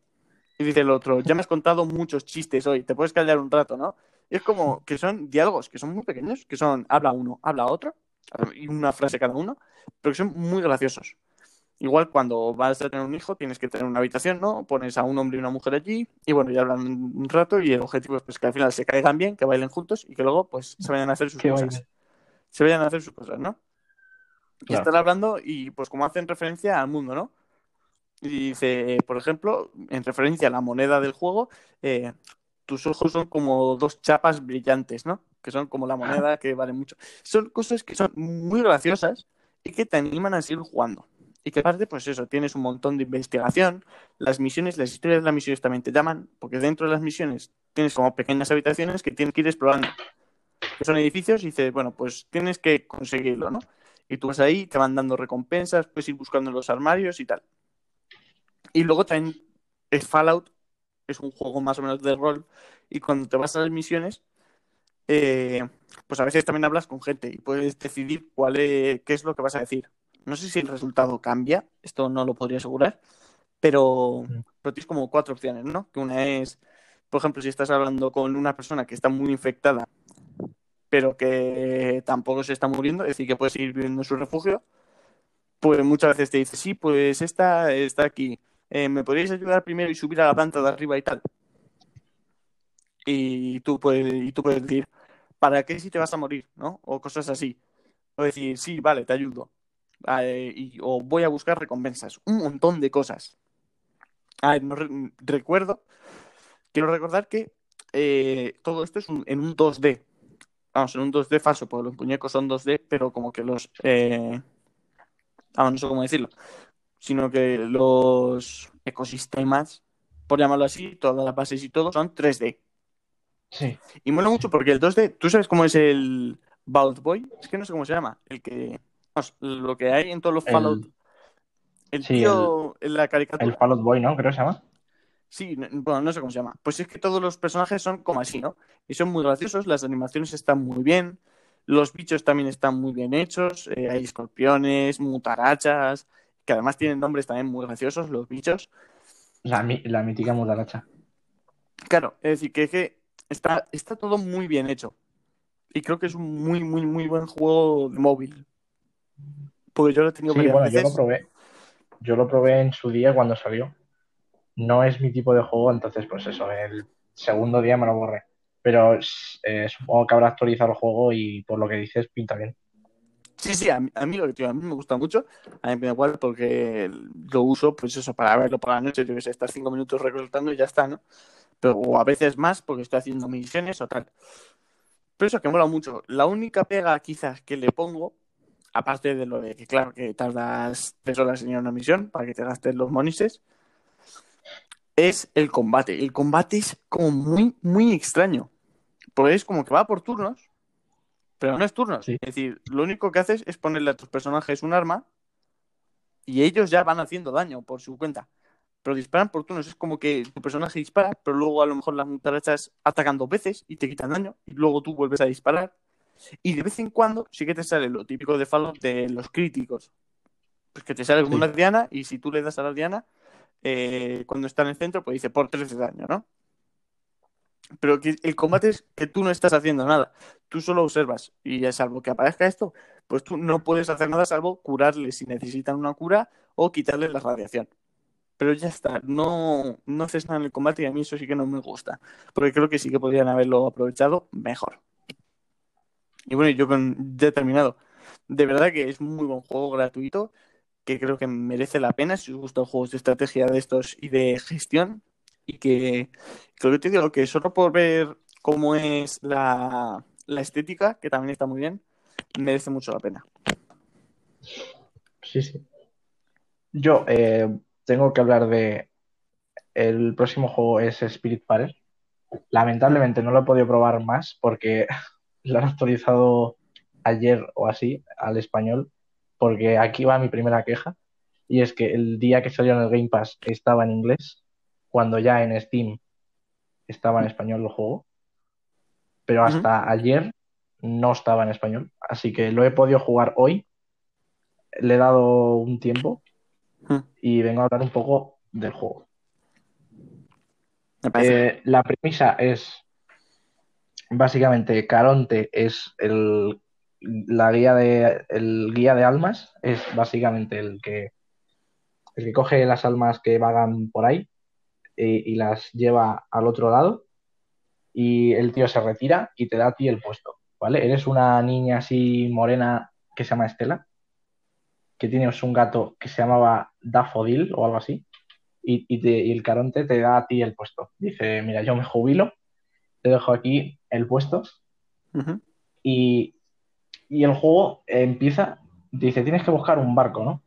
Y dice el otro, ya me has contado muchos chistes hoy, te puedes callar un rato, ¿no? Y es como que son diálogos que son muy pequeños, que son habla uno, habla otro, y una frase cada uno, pero que son muy graciosos. Igual cuando vas a tener un hijo tienes que tener una habitación, ¿no? Pones a un hombre y una mujer allí y bueno, ya hablan un rato y el objetivo es pues, que al final se caigan bien, que bailen juntos y que luego pues se vayan a hacer sus cosas. baile. Se vayan a hacer sus cosas, ¿no? Y están hablando y pues como hacen referencia al mundo, ¿no? Y dice, por ejemplo, en referencia a la moneda del juego, eh, tus ojos son como dos chapas brillantes, ¿no? Que son como la moneda que vale mucho. Son cosas que son muy graciosas y que te animan a seguir jugando. Y que aparte, pues eso, tienes un montón de investigación, las misiones, las historias de las misiones también te llaman, porque dentro de las misiones tienes como pequeñas habitaciones que tienes que ir explorando. Que son edificios y dices, bueno, pues tienes que conseguirlo, ¿no? Y tú vas ahí, te van dando recompensas, puedes ir buscando en los armarios y tal. Y luego también es Fallout, es un juego más o menos de rol, y cuando te vas a las misiones, eh, pues a veces también hablas con gente y puedes decidir cuál es, qué es lo que vas a decir. No sé si el resultado cambia, esto no lo podría asegurar, pero, pero tienes como cuatro opciones, ¿no? Que una es, por ejemplo, si estás hablando con una persona que está muy infectada, pero que tampoco se está muriendo, es decir, que puede seguir viviendo en su refugio, pues muchas veces te dice, sí, pues esta está aquí. Eh, ¿me podríais ayudar primero y subir a la planta de arriba y tal? Y tú puedes, y tú puedes decir, ¿para qué si te vas a morir? ¿No? O cosas así. O decir, sí, vale, te ayudo. Y, o voy a buscar recompensas. Un montón de cosas. A ver, no re- recuerdo, quiero recordar que eh, todo esto es en un 2D. Vamos, en un 2D falso, porque los muñecos son 2D, pero como que los... Eh... vamos, no sé cómo decirlo. Sino que los ecosistemas, por llamarlo así, todas las bases y todo son 3D. Sí. Y mola mucho porque el 2D, ¿tú sabes cómo es el Vault Boy? Es que no sé cómo se llama. El que. vamos, lo que hay en todos los El- Fallout. El, sí, tío en la caricatura. El Fallout Boy, ¿no? Creo que se llama. Sí, no- bueno, no sé cómo se llama. Pues es que todos los personajes son como así, ¿no? Y son muy graciosos, las animaciones están muy bien, los bichos también están muy bien hechos, eh, hay escorpiones, mutarachas, que además tienen nombres también muy graciosos, los bichos. La, la mítica mutaracha. Claro, es decir, que, es que está, está todo muy bien hecho. Y creo que es un muy, muy, muy buen juego de móvil. Porque yo lo he tenido Sí, bueno, yo lo probé. Yo lo probé en su día cuando salió. No es mi tipo de juego, entonces, pues eso, el segundo día me lo borré. Pero eh, supongo que habrá actualizado el juego y por lo que dices, pinta bien. Sí, sí, a mí, lo que tío, a mí me gusta mucho. A mí me da igual porque lo uso, pues eso, para verlo por la noche, yo que sé, estar cinco minutos recortando y ya está, ¿no? Pero o a veces más porque estoy haciendo misiones o tal. Pero eso que mola mucho. La única pega quizás que le pongo, aparte de lo de que claro que tardas tres horas en ir a una misión para que te gastes los monises, es el combate. El combate es como muy, muy extraño. Porque es como que va por turnos, pero no es turnos. Sí. Es decir, lo único que haces es ponerle a tus personajes un arma y ellos ya van haciendo daño por su cuenta. Pero disparan por turnos. Es como que tu personaje dispara, pero luego a lo mejor las mutarachas atacan dos veces y te quitan daño. Y luego tú vuelves a disparar. Y de vez en cuando sí que te sale lo típico de Fallout de los críticos. Pues que te sale como Sí. una diana y si tú le das a la diana, eh, cuando está en el centro, pues dice por 3 de daño, ¿no? Pero el combate es que tú no estás haciendo nada. Tú solo observas. Y a salvo que aparezca esto, pues tú no puedes hacer nada salvo curarles si necesitan una cura o quitarles la radiación. Pero ya está, no, no haces nada en el combate y a mí eso sí que no me gusta. Porque creo que sí que podrían haberlo aprovechado mejor. Y bueno, yo he terminado. De verdad que es muy buen juego gratuito, que creo que merece la pena si os gustan juegos de estrategia de estos y de gestión. Y que creo que te digo que solo por ver cómo es la, la estética, que también está muy bien, merece mucho la pena. Sí, sí. Yo eh, tengo que hablar de. El próximo juego es Spirit Spiritfarer. Lamentablemente no lo he podido probar más porque lo han actualizado ayer o así al español. Porque aquí va mi primera queja. Y es que el día que salió en el Game Pass estaba en inglés, cuando ya en Steam estaba en español el juego. Pero hasta ayer no estaba en español. Así que lo he podido jugar hoy. Le he dado un tiempo y vengo a hablar un poco del juego. Eh, la premisa es básicamente Caronte es el, la guía de, el guía de almas, es básicamente el que, el que coge las almas que vagan por ahí y, y las lleva al otro lado y el tío se retira y te da a ti el puesto, ¿vale? Eres una niña así morena que se llama Estela, que tienes un gato que se llamaba Dafodil o algo así y, y te- y el Caronte te da a ti el puesto. Dice, mira, yo me jubilo, te dejo aquí el puesto y, y el juego empieza, dice, tienes que buscar un barco, ¿no?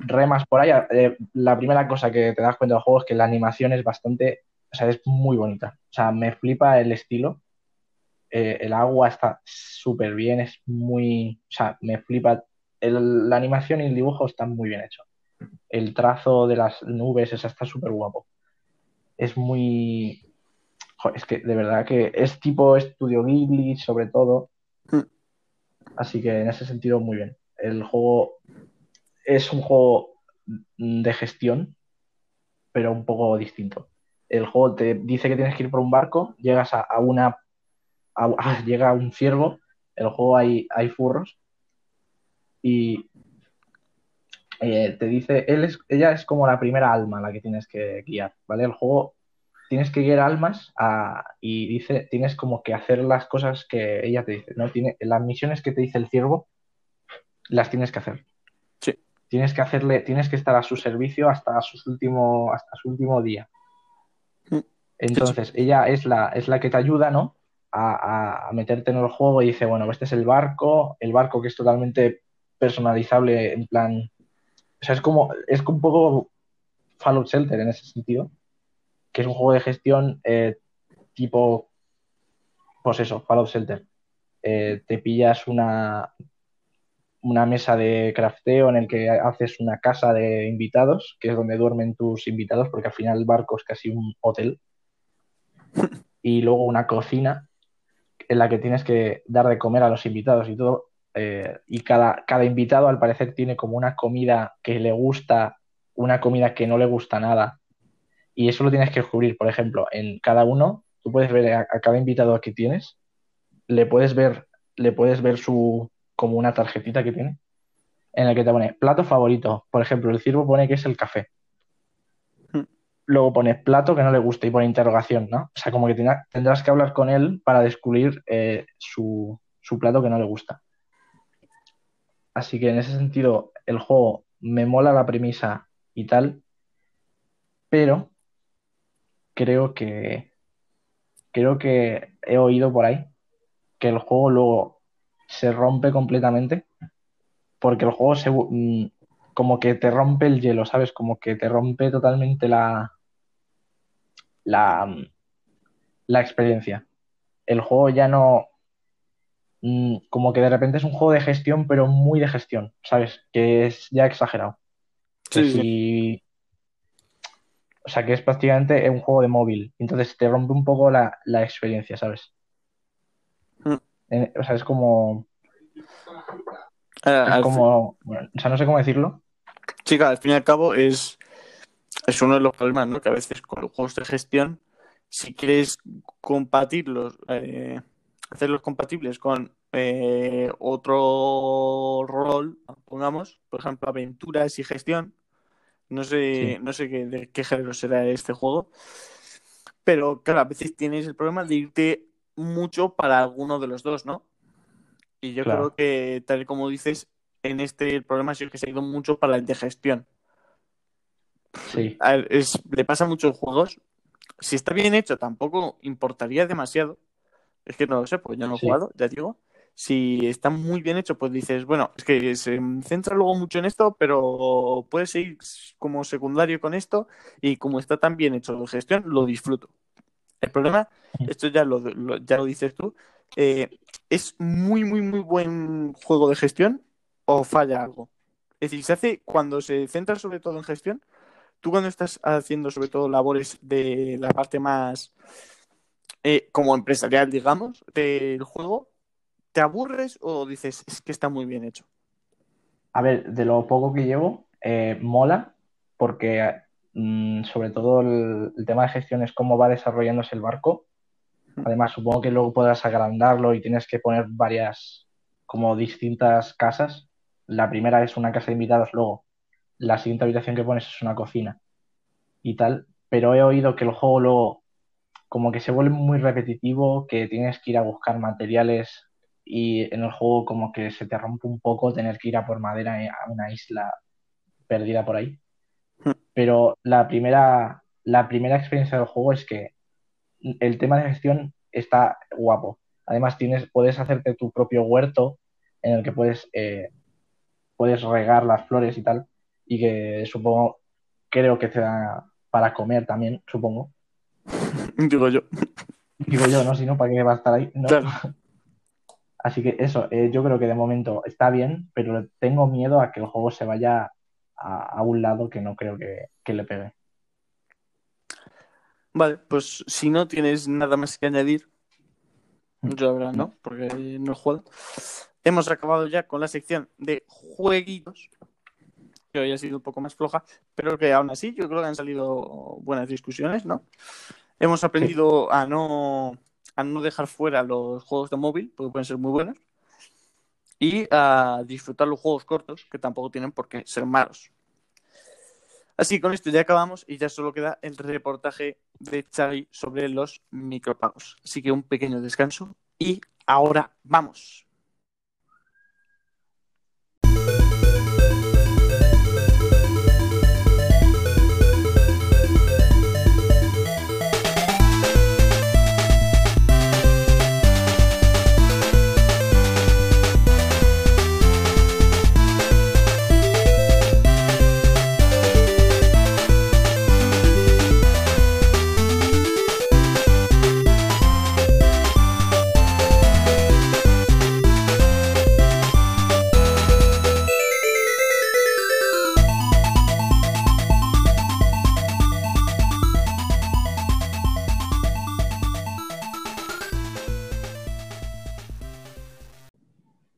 Remas por ahí. eh, la primera cosa que te das cuenta del juego es que la animación es bastante, o sea, es muy bonita. O sea, me flipa el estilo. Eh, el agua está súper bien, es muy, o sea, me flipa. El- la animación y el dibujo están muy bien hechos. El trazo de las nubes, esa está súper guapo. Es muy. Joder, es que de verdad que es tipo estudio Ghibli, sobre todo. Mm. Así que en ese sentido, muy bien. El juego es un juego de gestión, pero un poco distinto. El juego te dice que tienes que ir por un barco, llegas a, una. a- a- llega un ciervo, el juego hay, hay furros, y eh, te dice, él es, ella es como la primera alma la que tienes que guiar, ¿vale? El juego tienes que guiar almas y dice, tienes como que hacer las cosas que ella te dice, ¿no? Tiene, las misiones que te dice el ciervo, las tienes que hacer. Tienes que hacerle, tienes que estar a su servicio hasta, sus último, hasta su último día. Mm. Entonces, ella es la, es la que te ayuda, ¿no? A meterte en el juego y dice, bueno, este es el barco, el barco que es totalmente personalizable, en plan. O sea, es como, es un poco Fallout Shelter en ese sentido, que es un juego de gestión eh, tipo, pues eso, Fallout Shelter. Eh, te pillas una, una mesa de crafteo en el que haces una casa de invitados, que es donde duermen tus invitados, porque al final el barco es casi un hotel. Y luego una cocina en la que tienes que dar de comer a los invitados y todo. eh, y cada, cada invitado al parecer tiene como una comida que le gusta, una comida que no le gusta nada. Y eso lo tienes que descubrir, por ejemplo, en cada uno, tú puedes ver a, a cada invitado que tienes, le puedes ver, le puedes ver su, como una tarjetita que tiene, en la que te pone plato favorito. Por ejemplo, el ciervo pone que es el café. Hmm. Luego pone plato que no le gusta y pone interrogación, ¿no? O sea, como que tendrá- tendrás que hablar con él para descubrir eh, su, su plato que no le gusta. Así que en ese sentido, el juego me mola la premisa y tal, pero creo que creo que he oído por ahí que el juego luego se rompe completamente porque el juego se mm, como que te rompe el hielo, ¿sabes? Como que te rompe totalmente la la, mm, la experiencia. El juego ya no mm, como que de repente es un juego de gestión, pero muy de gestión, ¿sabes? Que es ya exagerado. Que Sí, O sea, que es prácticamente un juego de móvil. Entonces te rompe un poco la, la experiencia, ¿sabes? Eh, O sea, es como. Al- Es como. bueno, o sea, no sé cómo decirlo. Sí, claro, al fin y al cabo es, es uno de los problemas, ¿no? Que a veces con los juegos de gestión, si quieres compartirlos, eh, hacerlos compatibles con eh, otro rol, pongamos, por ejemplo, aventuras y gestión, no sé, Sí. no sé qué, de qué género será este juego, pero claro, a veces tienes el problema de irte mucho para alguno de los dos, ¿no? Y yo Claro. creo que, tal y como dices, en este el problema sido que se ha ido mucho para el de gestión. Sí. A ver, es- le pasa a muchos juegos. Si está bien hecho, tampoco importaría demasiado. Es que no lo sé, porque yo no he Sí. jugado, ya digo. Si está muy bien hecho, pues dices, bueno, es que se centra luego mucho en esto, pero puede seguir como secundario con esto y como está tan bien hecho de gestión, lo disfruto. El problema, esto ya lo, lo- ya lo dices tú, eh, es muy, muy, muy buen juego de gestión o falla algo. Es decir, se hace cuando se centra sobre todo en gestión, tú cuando estás haciendo sobre todo labores de la parte más eh, como empresarial, digamos, del juego, ¿te aburres o dices, es que está muy bien hecho? A ver, de lo poco que llevo, eh, mola, porque mm, sobre todo el, el tema de gestión es cómo va desarrollándose el barco. Además, supongo que luego podrás agrandarlo y tienes que poner varias, como distintas casas. La primera es una casa de invitados, luego la siguiente habitación que pones es una cocina y tal. Pero he oído que el juego luego como que se vuelve muy repetitivo, que tienes que ir a buscar materiales y en el juego como que se te rompe un poco tener que ir a por madera a una isla perdida por ahí. Pero la primera, la primera experiencia del juego es que el tema de gestión está guapo. Además, tienes, puedes hacerte tu propio huerto en el que puedes, eh, puedes regar las flores y tal, y que supongo, creo que te da para comer también, supongo. Digo yo. Digo yo, ¿no? Si no, ¿para qué va a estar ahí? ¿No? Claro. Así que eso, eh, yo creo que de momento está bien, pero tengo miedo a que el juego se vaya a, un lado que no creo que, le pegue. Vale, pues si no tienes nada más que añadir, mm. yo ahora no, porque no he jugado. Hemos acabado ya con la sección de jueguitos, que hoy ha sido un poco más floja, pero que aún así yo creo que han salido buenas discusiones, ¿no? Hemos aprendido a no a no dejar fuera los juegos de móvil, porque pueden ser muy buenos, y a disfrutar los juegos cortos, que tampoco tienen por qué ser malos. Así con esto ya acabamos y ya solo queda el reportaje de Xavi sobre los micropagos. Así que un pequeño descanso y ahora vamos.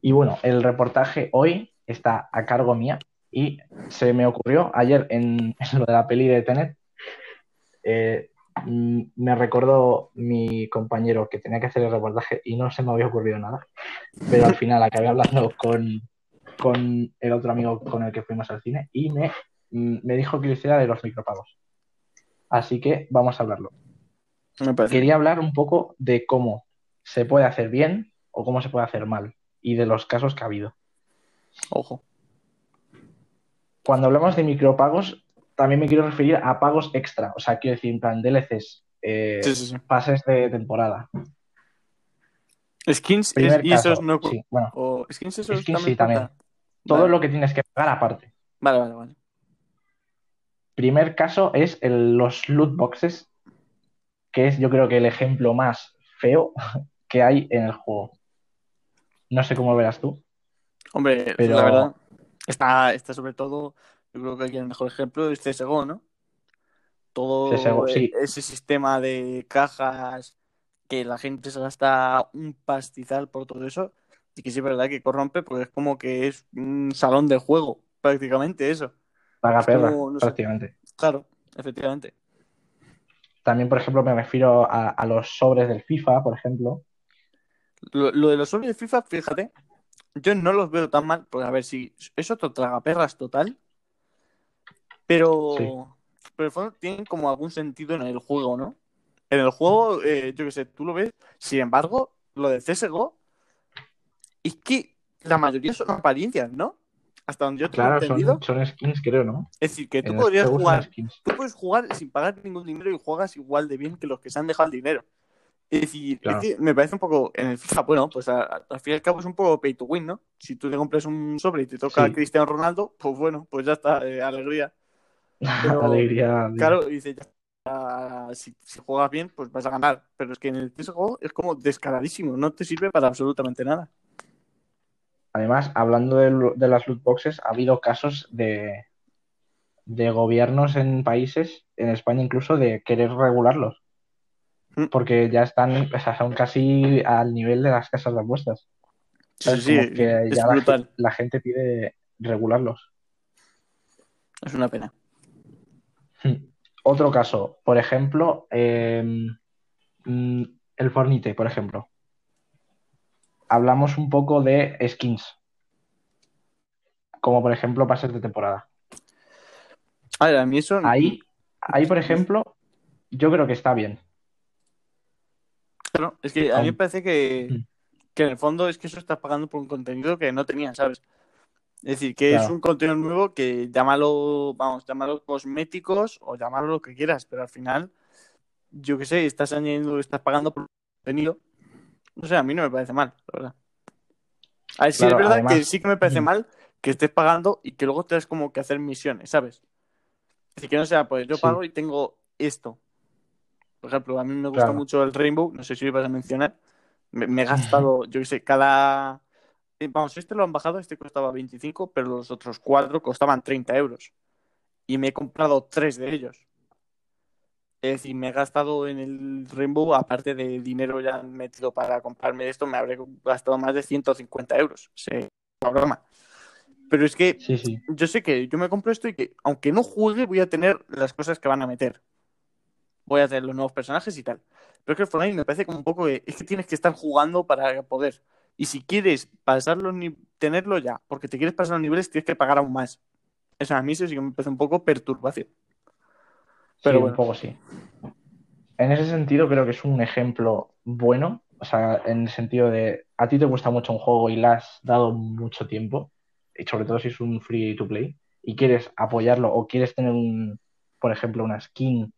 Y bueno, el reportaje hoy está a cargo mía y se me ocurrió ayer en, lo de la peli de Tenet. Eh, mm, me recordó mi compañero que tenía que hacer el reportaje y no se me había ocurrido nada. Pero al final acabé hablando con, con el otro amigo con el que fuimos al cine y me, mm, me dijo que lo hiciera de los micropagos. Así que vamos a hablarlo. Quería hablar un poco de cómo se puede hacer bien o cómo se puede hacer mal y de los casos que ha habido. Ojo. Cuando hablamos de micropagos, también me quiero referir a pagos extra, o sea, quiero decir, en plan DLCs, eh, pases de temporada. Skins y esos no. Sí, bueno. O skins, esos skins sí, también. Todo lo que tienes que pagar aparte. Vale, vale, vale. Primer caso es los loot boxes, que es yo creo que el ejemplo más feo que hay en el juego. No sé cómo verás tú. Hombre, la verdad, está, está sobre todo, yo creo que aquí el mejor ejemplo es CSGO, ¿no? Todo ese sistema de cajas que la gente se gasta un pastizal por todo eso y que sí es verdad que corrompe porque es como que es un salón de juego prácticamente eso. Paga perra, prácticamente. Claro, efectivamente. También, por ejemplo, me refiero a los sobres del FIFA, por ejemplo, lo, de los sobres de FIFA, fíjate, yo no los veo tan mal, porque a ver si es otro tragaperras total, pero, pero fondo tienen como algún sentido en el juego, ¿no? En el juego, eh, yo qué sé, tú lo ves, sin embargo, lo de CSGO es que la mayoría son apariencias, ¿no? Hasta donde yo tengo entendido. Son, skins, creo, ¿no? Es decir, que tú podrías jugar, tú puedes jugar sin pagar ningún dinero y juegas igual de bien que los que se han dejado el dinero. Es decir, me parece un poco en el FIFA, bueno, pues al fin y al cabo es un poco pay to win, ¿no? Si tú te compras un sobre y te toca a Cristiano Ronaldo, pues bueno, pues ya está, eh, alegría. alegría. Claro, dice, ya, si, juegas bien, pues vas a ganar. Pero es que en el CSGO es como descaradísimo, no te sirve para absolutamente nada. Además, hablando de, de las loot boxes, ha habido casos de, de gobiernos en países, en España incluso, de querer regularlos. Mm. porque ya están, o sea, son casi al nivel de las casas de apuestas. Sí, sí, que ya la, gente pide regularlos. Es una pena. Hmm. Otro caso, por ejemplo, em, mm, el Fornite, por ejemplo. Hablamos un poco de skins. Como por ejemplo pases de temporada. A ver, a mí eso. Ahí, ahí, por ejemplo, yo creo que está bien es que a mí me parece que, en el fondo es que eso estás pagando por un contenido que no tenías, ¿sabes? Es decir, que es un contenido nuevo que llámalo, vamos, llámalo cosméticos o llámalo lo que quieras, pero al final, yo qué sé, estás añadiendo, estás pagando por contenido. No sé, a mí no me parece mal, la verdad. A ver, sí es verdad que sí que me parece mal que estés pagando y que luego tengas como que hacer misiones, ¿sabes? Es decir, que no sea, pues yo pago y tengo esto. Por ejemplo, a mí me gusta mucho el Rainbow, no sé si lo ibas a mencionar. Me, he gastado, yo qué sé, cada eh, vamos, este lo han bajado, este costaba 25, pero los otros cuatro costaban 30 euros. Y me he comprado tres de ellos. Es decir, me he gastado en el Rainbow, aparte de dinero ya metido para comprarme esto, me habré gastado más de 150 euros. Sí, broma. Pero es que Sí, sí. yo sé que yo me compro esto y que aunque no juegue voy a tener las cosas que van a meter. Voy a tener los nuevos personajes y tal. Pero es que el Fortnite me parece como un poco de, es que tienes que estar jugando para poder. Y si quieres pasarlo ni tenerlo ya, porque te quieres pasar los niveles, tienes que pagar aún más. Eso a mí sí que me parece un poco perturbación. Pero Sí, bueno. un poco sí. En ese sentido creo que es un ejemplo bueno, o sea, en el sentido de a ti te gusta mucho un juego y le has dado mucho tiempo, y sobre todo si es un free to play, y quieres apoyarlo o quieres tener un, por ejemplo, una skin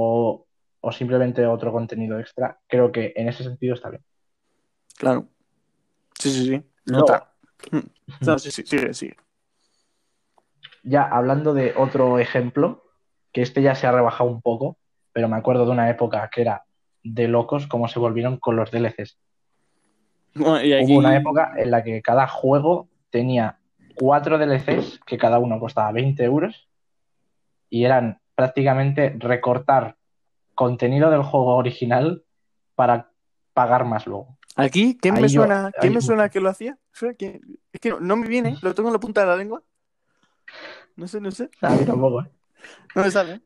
o, o simplemente otro contenido extra, creo que en ese sentido está bien. Claro. Sí, sí, sí. Luego- Otra. No, sí, sí, sigue, sigue. Ya hablando de otro ejemplo, que este ya se ha rebajado un poco, pero me acuerdo de una época que era de locos como se volvieron con los DLCs. Bueno, y aquí- Hubo una época en la que cada juego tenía cuatro DLCs que cada uno costaba 20 euros y eran prácticamente recortar contenido del juego original para pagar más luego. Aquí, ¿quién Ahí me yo- suena, ¿quién ahí- me suena que lo hacía? ¿Suena que- Es que no, no me viene, lo tengo en la punta de la lengua. No sé, no sé. A mí tampoco, ¿eh? No me sale.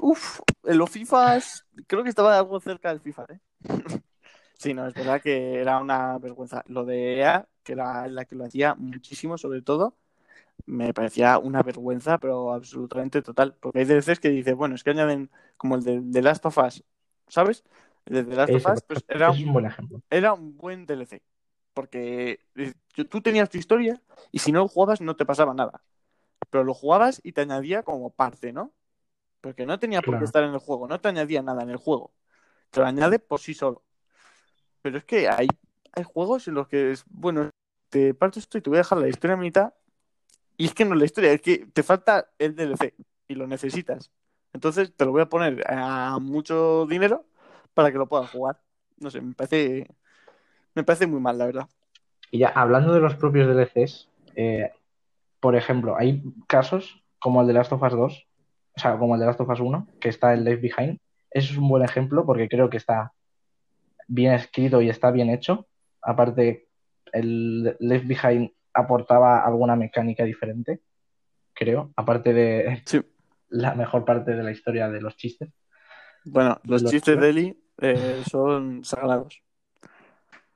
Uf, en los FIFAs, creo que estaba algo cerca del FIFA, ¿eh? Sí, no, es verdad que era una vergüenza. Lo de EA, que era la que lo hacía muchísimo, sobre todo, me parecía una vergüenza, pero absolutamente total. Porque hay DLCs que dices, bueno, es que añaden como el de The Last of Us, ¿sabes? El de The Last of Us, pues era un buen ejemplo. era un buen DLC. Porque eh, tú tenías tu historia y si no lo jugabas no te pasaba nada. Pero lo jugabas y te añadía como parte, ¿no? Porque no tenía por qué estar en el juego, no te añadía nada en el juego. Te lo añade por sí solo. Pero es que hay, hay juegos en los que es, bueno, te parto esto y te voy a dejar la historia a mitad. Y es que no es la historia, es que te falta el DLC y lo necesitas. Entonces te lo voy a poner a mucho dinero para que lo puedas jugar. No sé, me parece, me parece muy mal, la verdad. Y ya hablando de los propios DLCs, eh, por ejemplo, hay casos como el de Last of Us 2, o sea, como el de Last of Us 1, que está el Left Behind. Eso es un buen ejemplo porque creo que está bien escrito y está bien hecho. Aparte, el Left Behind aportaba alguna mecánica diferente, creo, aparte de Sí. la mejor parte de la historia de los chistes. Bueno, los Lo chistes de Eli eh, son sagrados.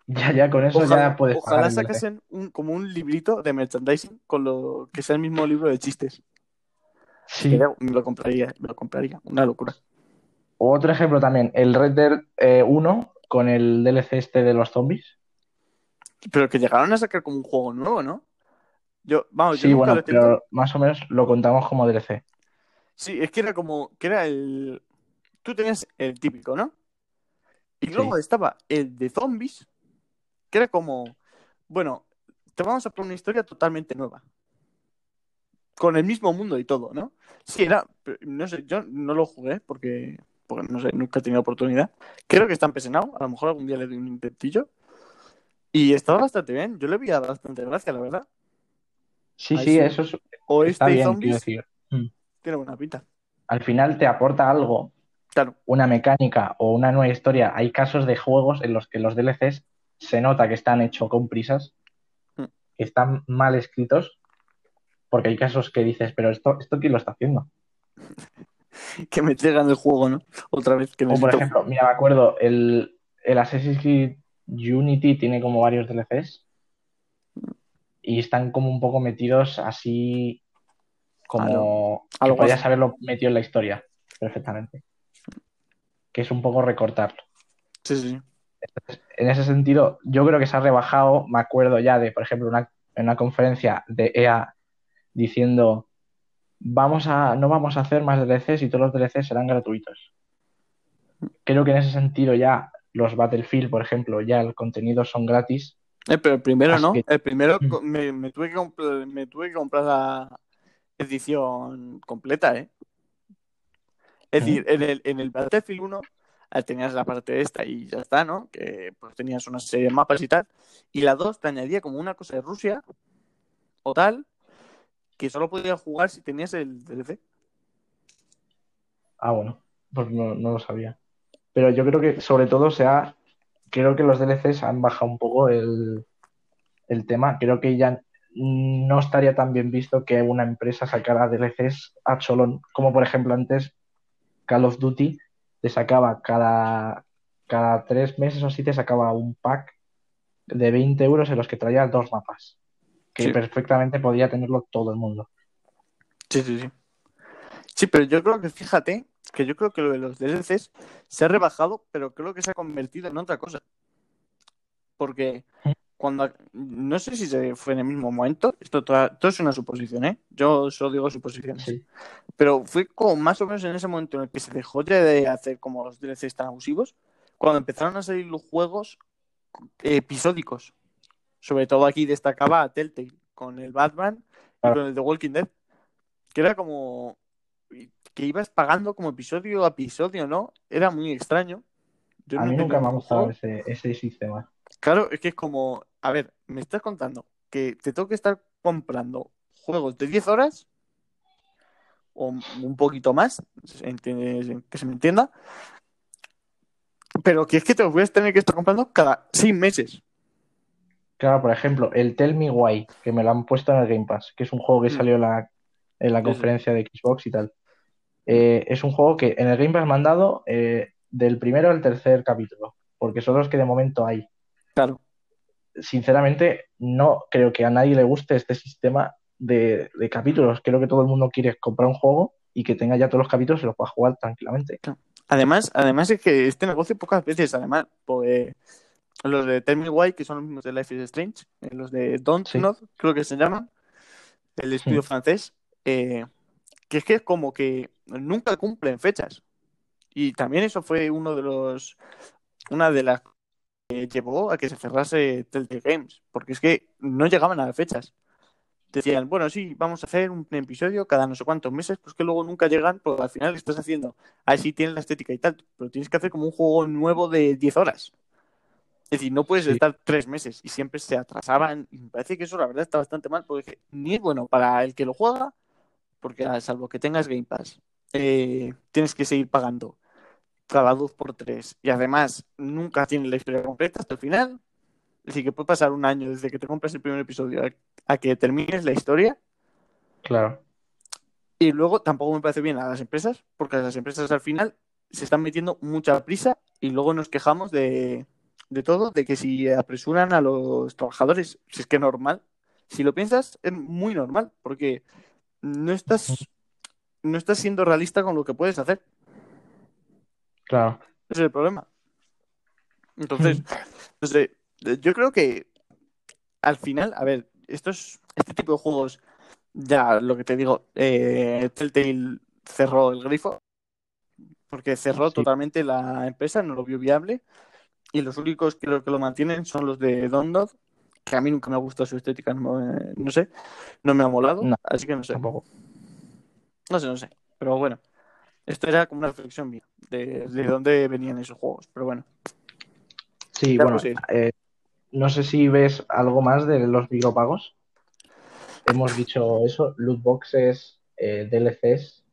Ya, ya con eso Ojalá, ya puedes ojalá sacasen un, como un librito de merchandising con lo que sea el mismo libro de chistes. Sí. Me lo compraría, me lo compraría. Una locura. Otro ejemplo también, el Red Dead eh, 1 con el DLC este de los zombies. Pero que llegaron a sacar como un juego nuevo, ¿no? Yo, vamos, yo Sí, nunca bueno, pero más o menos lo contamos como DLC. Sí, es que era como, que era el... Tú tenías el típico, ¿no? Y Sí. luego estaba el de zombies, que era como, bueno, te vamos a poner una historia totalmente nueva. Con el mismo mundo y todo, ¿no? Sí, era, no sé, yo no lo jugué porque, porque no sé, nunca he tenido oportunidad. Creo que está empecinado, a lo mejor algún día le doy un intentillo. Y estaba bastante bien, yo le veía bastante gracia, la verdad. Sí, Ahí sí, sí. eso es- O está este bien, zombies decir. Mm. tiene buena pinta. Al final te aporta algo, Claro, una mecánica o una nueva historia. Hay casos de juegos en los que los DLCs se nota que están hechos con prisas, Mm. que están mal escritos, porque hay casos que dices, pero esto, esto quién lo está haciendo. que me traigan el juego, ¿no? Otra vez que O por ejemplo, mira, me acuerdo, el, el Assassin's Creed Unity tiene como varios DLCs y están como un poco metidos así como A que lo podías haberlo metido en la historia perfectamente. Que es un poco recortarlo. Sí, sí. En ese sentido, yo creo que se ha rebajado, me acuerdo ya de, por ejemplo, una, en una conferencia de EA diciendo vamos a, no vamos a hacer más DLCs y todos los DLCs serán gratuitos. Creo que en ese sentido ya los Battlefield, por ejemplo, ya el contenido son gratis. Eh, pero el primero Así no. que- El primero me, me tuve que comprar, me tuve que comprar la edición completa, ¿eh? Es decir, en el, en el Battlefield 1 Ah, tenías la parte esta y ya está, ¿no? Que pues tenías una serie de mapas y tal. Y la 2 te añadía como una cosa de Rusia o tal, que solo podías jugar si tenías el DLC. Ah, bueno, pues no, no lo sabía. Pero yo creo que sobre todo se ha, creo que los DLCs han bajado un poco el, el tema. Creo que ya no estaría tan bien visto que una empresa sacara DLCs a cholón, como por ejemplo antes Call of Duty te sacaba cada, cada tres meses o así te sacaba un pack de 20 euros en los que traía dos mapas, que Sí. perfectamente podía tenerlo todo el mundo. Sí, sí, sí. Sí, pero yo creo que fíjate que yo creo que lo de los DLCs se ha rebajado, pero creo que se ha convertido en otra cosa. Porque cuando no sé si se fue en el mismo momento, esto toda- todo es una suposición, ¿eh? Yo solo digo suposiciones. Sí. Pero fue como más o menos en ese momento en el que se dejó ya de hacer como los DLCs tan abusivos, cuando empezaron a salir los juegos episódicos. Sobre todo aquí destacaba a Telltale con el Batman y Claro. con el The Walking Dead, que era como que ibas pagando como episodio a episodio, ¿no? Era muy extraño. Yo A no mí nunca me ha gustado ese, ese sistema. Claro, es que es como, a ver, me estás contando que te tengo que estar comprando juegos de 10 horas o un poquito más, que se me entienda, pero que es que te los voy a tener que estar comprando cada 6 meses. Claro, por ejemplo, el Tell Me Why, que me lo han puesto en el Game Pass, que es un juego que Mm. salió en la, en la conferencia de Xbox y tal. Eh, es un juego que en el Game Pass me han dado eh, del primero al tercer capítulo, porque son los que de momento hay. Claro, Sinceramente, no creo que a nadie le guste este sistema de, de capítulos. Creo que todo el mundo quiere comprar un juego y que tenga ya todos los capítulos y los pueda jugar tranquilamente. Además, además es que este negocio pocas veces, además, pues, los de Tell Me Why, que son los mismos de Life is Strange, eh, los de Don't Sí. Not, creo que se llaman, el estudio Sí. francés, eh, que es que es como que nunca cumplen fechas. Y también eso fue uno de los, una de las que llevó a que se cerrase Telltale Games, porque es que no llegaban a las fechas. Decían, bueno, sí, vamos a hacer un episodio cada no sé cuántos meses, pues que luego nunca llegan, porque al final estás haciendo, ahí sí tienes la estética y tal, pero tienes que hacer como un juego nuevo de 10 horas. Es decir, no puedes Sí. estar tres meses y siempre se atrasaban. Y me parece que eso la verdad está bastante mal, porque ni es bueno para el que lo juega, porque a salvo que tengas Game Pass, eh, tienes que seguir pagando cada dos por tres. Y además, nunca tienes la historia completa hasta el final. Decir, que puede pasar un año desde que te compras el primer episodio a, a que termines la historia. Claro. Y luego tampoco me parece bien a las empresas, porque las empresas al final se están metiendo mucha prisa y luego nos quejamos de, de todo, de que si apresuran a los trabajadores, si es que es normal. Si lo piensas, es muy normal, porque no estás, no estás siendo realista con lo que puedes hacer. Claro. Ese es el problema. Entonces, no sé, yo creo que al final, a ver, estos, este tipo de juegos, ya lo que te digo, eh, Telltale cerró el grifo, porque cerró Sí. totalmente la empresa, no lo vio viable, y los únicos que lo, que lo mantienen son los de Dondod, que a mí nunca me ha gustado su estética, no, me- no sé, no me ha molado, No, así que no sé, Tampoco. no sé, no sé, pero bueno, esto era como una reflexión mía, de, de dónde venían esos juegos, pero bueno. Sí, bueno, sí. eh, no sé si ves algo más de los micropagos. Hemos dicho eso, loot boxes, eh, DLCs.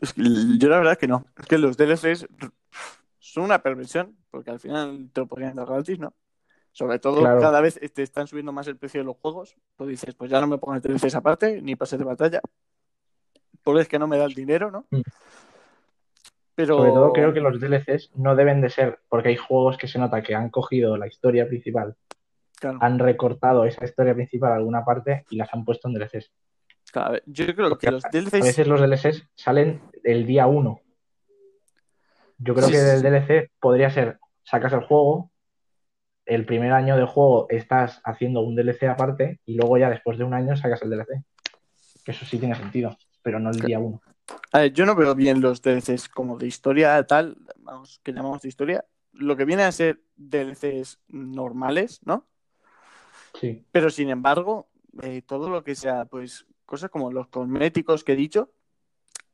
Es yo la verdad que no. Es que los DLCs son una perversión, porque al final te lo podrían dar gratis, ¿no? Sobre todo Claro. cada vez te están subiendo más el precio de los juegos. Pues dices, pues ya no me pongas DLCs aparte, ni pases de batalla. Por es que no me da el dinero, ¿no? Mm. Pero Sobre todo creo que los DLCs no deben de ser, porque hay juegos que se nota que han cogido la historia principal, claro, han recortado esa historia principal a alguna parte y las han puesto en DLCs. claro, yo creo que los A DLCs veces los DLCs salen el día uno. Yo creo Sí, que sí, el. DLC podría ser, sacas el juego, el primer año de juego estás haciendo un DLC aparte y luego ya después de un año sacas el DLC. Que eso sí tiene sentido, pero no el día uno. A ver, yo no veo bien los DLCs como de historia tal, vamos, que llamamos de historia. Lo que viene a ser DLCs normales, ¿no? Sí, Pero sin embargo, eh, todo lo que sea, pues, cosas como los cosméticos que he dicho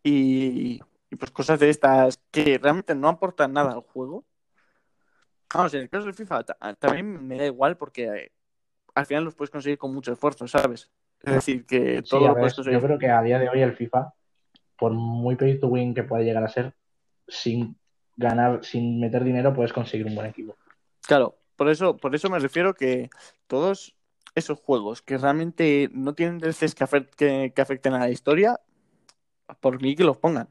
y, y pues cosas de estas que realmente no aportan nada al juego. Vamos, en el caso del FIFA también me da igual porque eh, al final los puedes conseguir con mucho esfuerzo, ¿sabes? Es decir, que todo lo puedes Yo creo que a día de hoy el FIFA, por muy pay to win que pueda llegar a ser, sin ganar, sin meter dinero, puedes conseguir un buen equipo. Claro, por eso, por eso me refiero que todos esos juegos que realmente no tienen DLCs que, que, afecten a la historia, por mí que los pongan,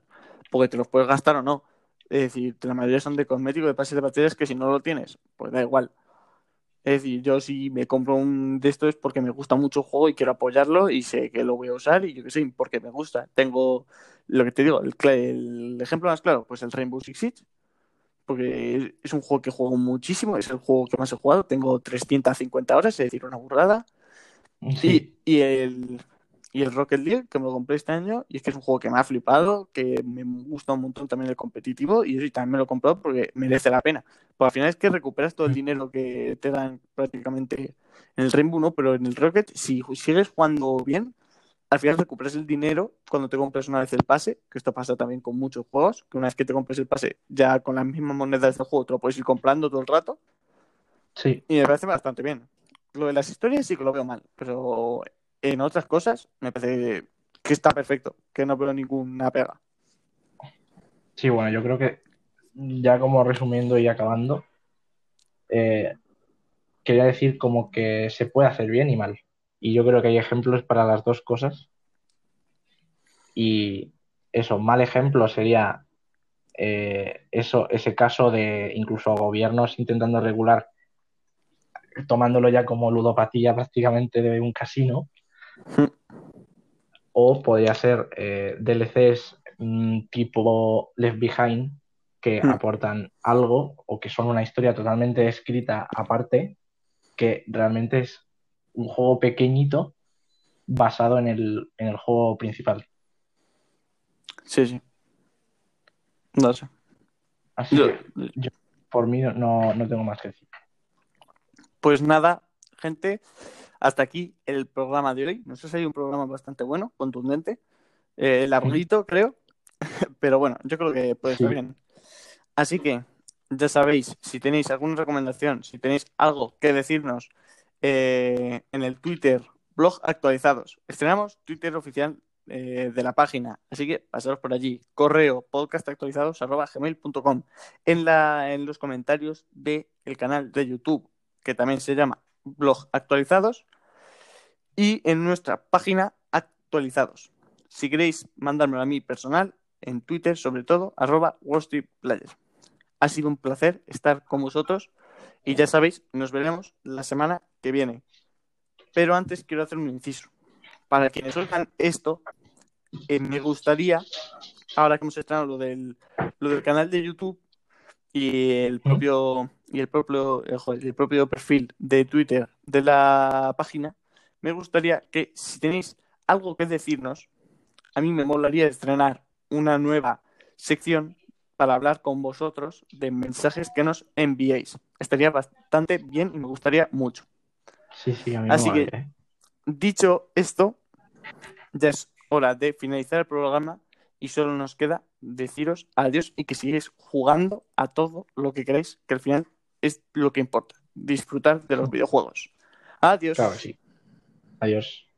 porque te los puedes gastar o no. Es decir, la mayoría son de cosméticos, de pases de baterías que si no lo tienes, pues da igual. Es decir, yo si me compro un de estos es porque me gusta mucho el juego y quiero apoyarlo y sé que lo voy a usar y yo que sé, porque me gusta. Tengo, lo que te digo, el, el ejemplo más claro, pues el Rainbow Six Siege, porque es un juego que juego muchísimo, es el juego que más he jugado, tengo 350 horas, es decir, una burrada. Y, y, el, y el Rocket League, que me lo compré este año, y es que es un juego que me ha flipado, que me gusta un montón también el competitivo, y también me lo he comprado porque merece la pena. Pues al final es que recuperas todo el dinero que te dan prácticamente en el Rainbow, ¿no? Pero en el Rocket, si sigues jugando bien, al final recuperas el dinero cuando te compras una vez el pase, que esto pasa también con muchos juegos, que una vez que te compres el pase, ya con las mismas monedas del juego te lo puedes ir comprando todo el rato. Sí. Y me parece bastante bien. Lo de las historias sí que lo veo mal, pero en otras cosas me parece que está perfecto, que no veo ninguna pega. Sí, bueno, yo creo que ya como resumiendo y acabando, eh, quería decir como que se puede hacer bien y mal. Y yo creo que hay ejemplos para las dos cosas. Y eso, mal ejemplo sería eh, eso, ese caso de incluso gobiernos intentando regular, tomándolo ya como ludopatía prácticamente de un casino, o podría ser eh, DLCs mm, tipo Left Behind que hmm. aportan algo o que son una historia totalmente escrita aparte, que realmente es un juego pequeñito basado en el, en el juego principal. Sí, sí. No sé. Así que yo, por mí no, no tengo más que decir. Pues nada, gente. Hasta aquí el programa de hoy. No sé si hay un programa bastante bueno, contundente, eh, larguito, creo, pero bueno, yo creo que puede estar bien. Así que ya sabéis, si tenéis alguna recomendación, si tenéis algo que decirnos eh, en el Twitter, blog actualizados. Estrenamos Twitter oficial eh, de la página, así que pasaros por allí. Correo podcastactualizados.gmail.com en, la, en los comentarios del canal de YouTube, que también se llama blog actualizados y en nuestra página actualizados. Si queréis mandármelo a mí personal, en Twitter sobre todo, arroba Player. Ha sido un placer estar con vosotros y ya sabéis, nos veremos la semana que viene. Pero antes quiero hacer un inciso. Para quienes oigan esto, eh, me gustaría, ahora que hemos estrenado lo del, lo del canal de YouTube, y el propio y el propio eh, el propio perfil de Twitter de la página, me gustaría que si tenéis algo que decirnos, a mí me molaría estrenar una nueva sección para hablar con vosotros de mensajes que nos enviéis. Estaría bastante bien y me gustaría mucho. Sí, sí, a mí Así que, ¿eh? dicho esto, ya es hora de finalizar el programa y solo nos queda deciros adiós y que sigáis jugando a todo lo que queráis, que al final es lo que importa, disfrutar de los videojuegos. Adiós. Claro, sí. Adiós.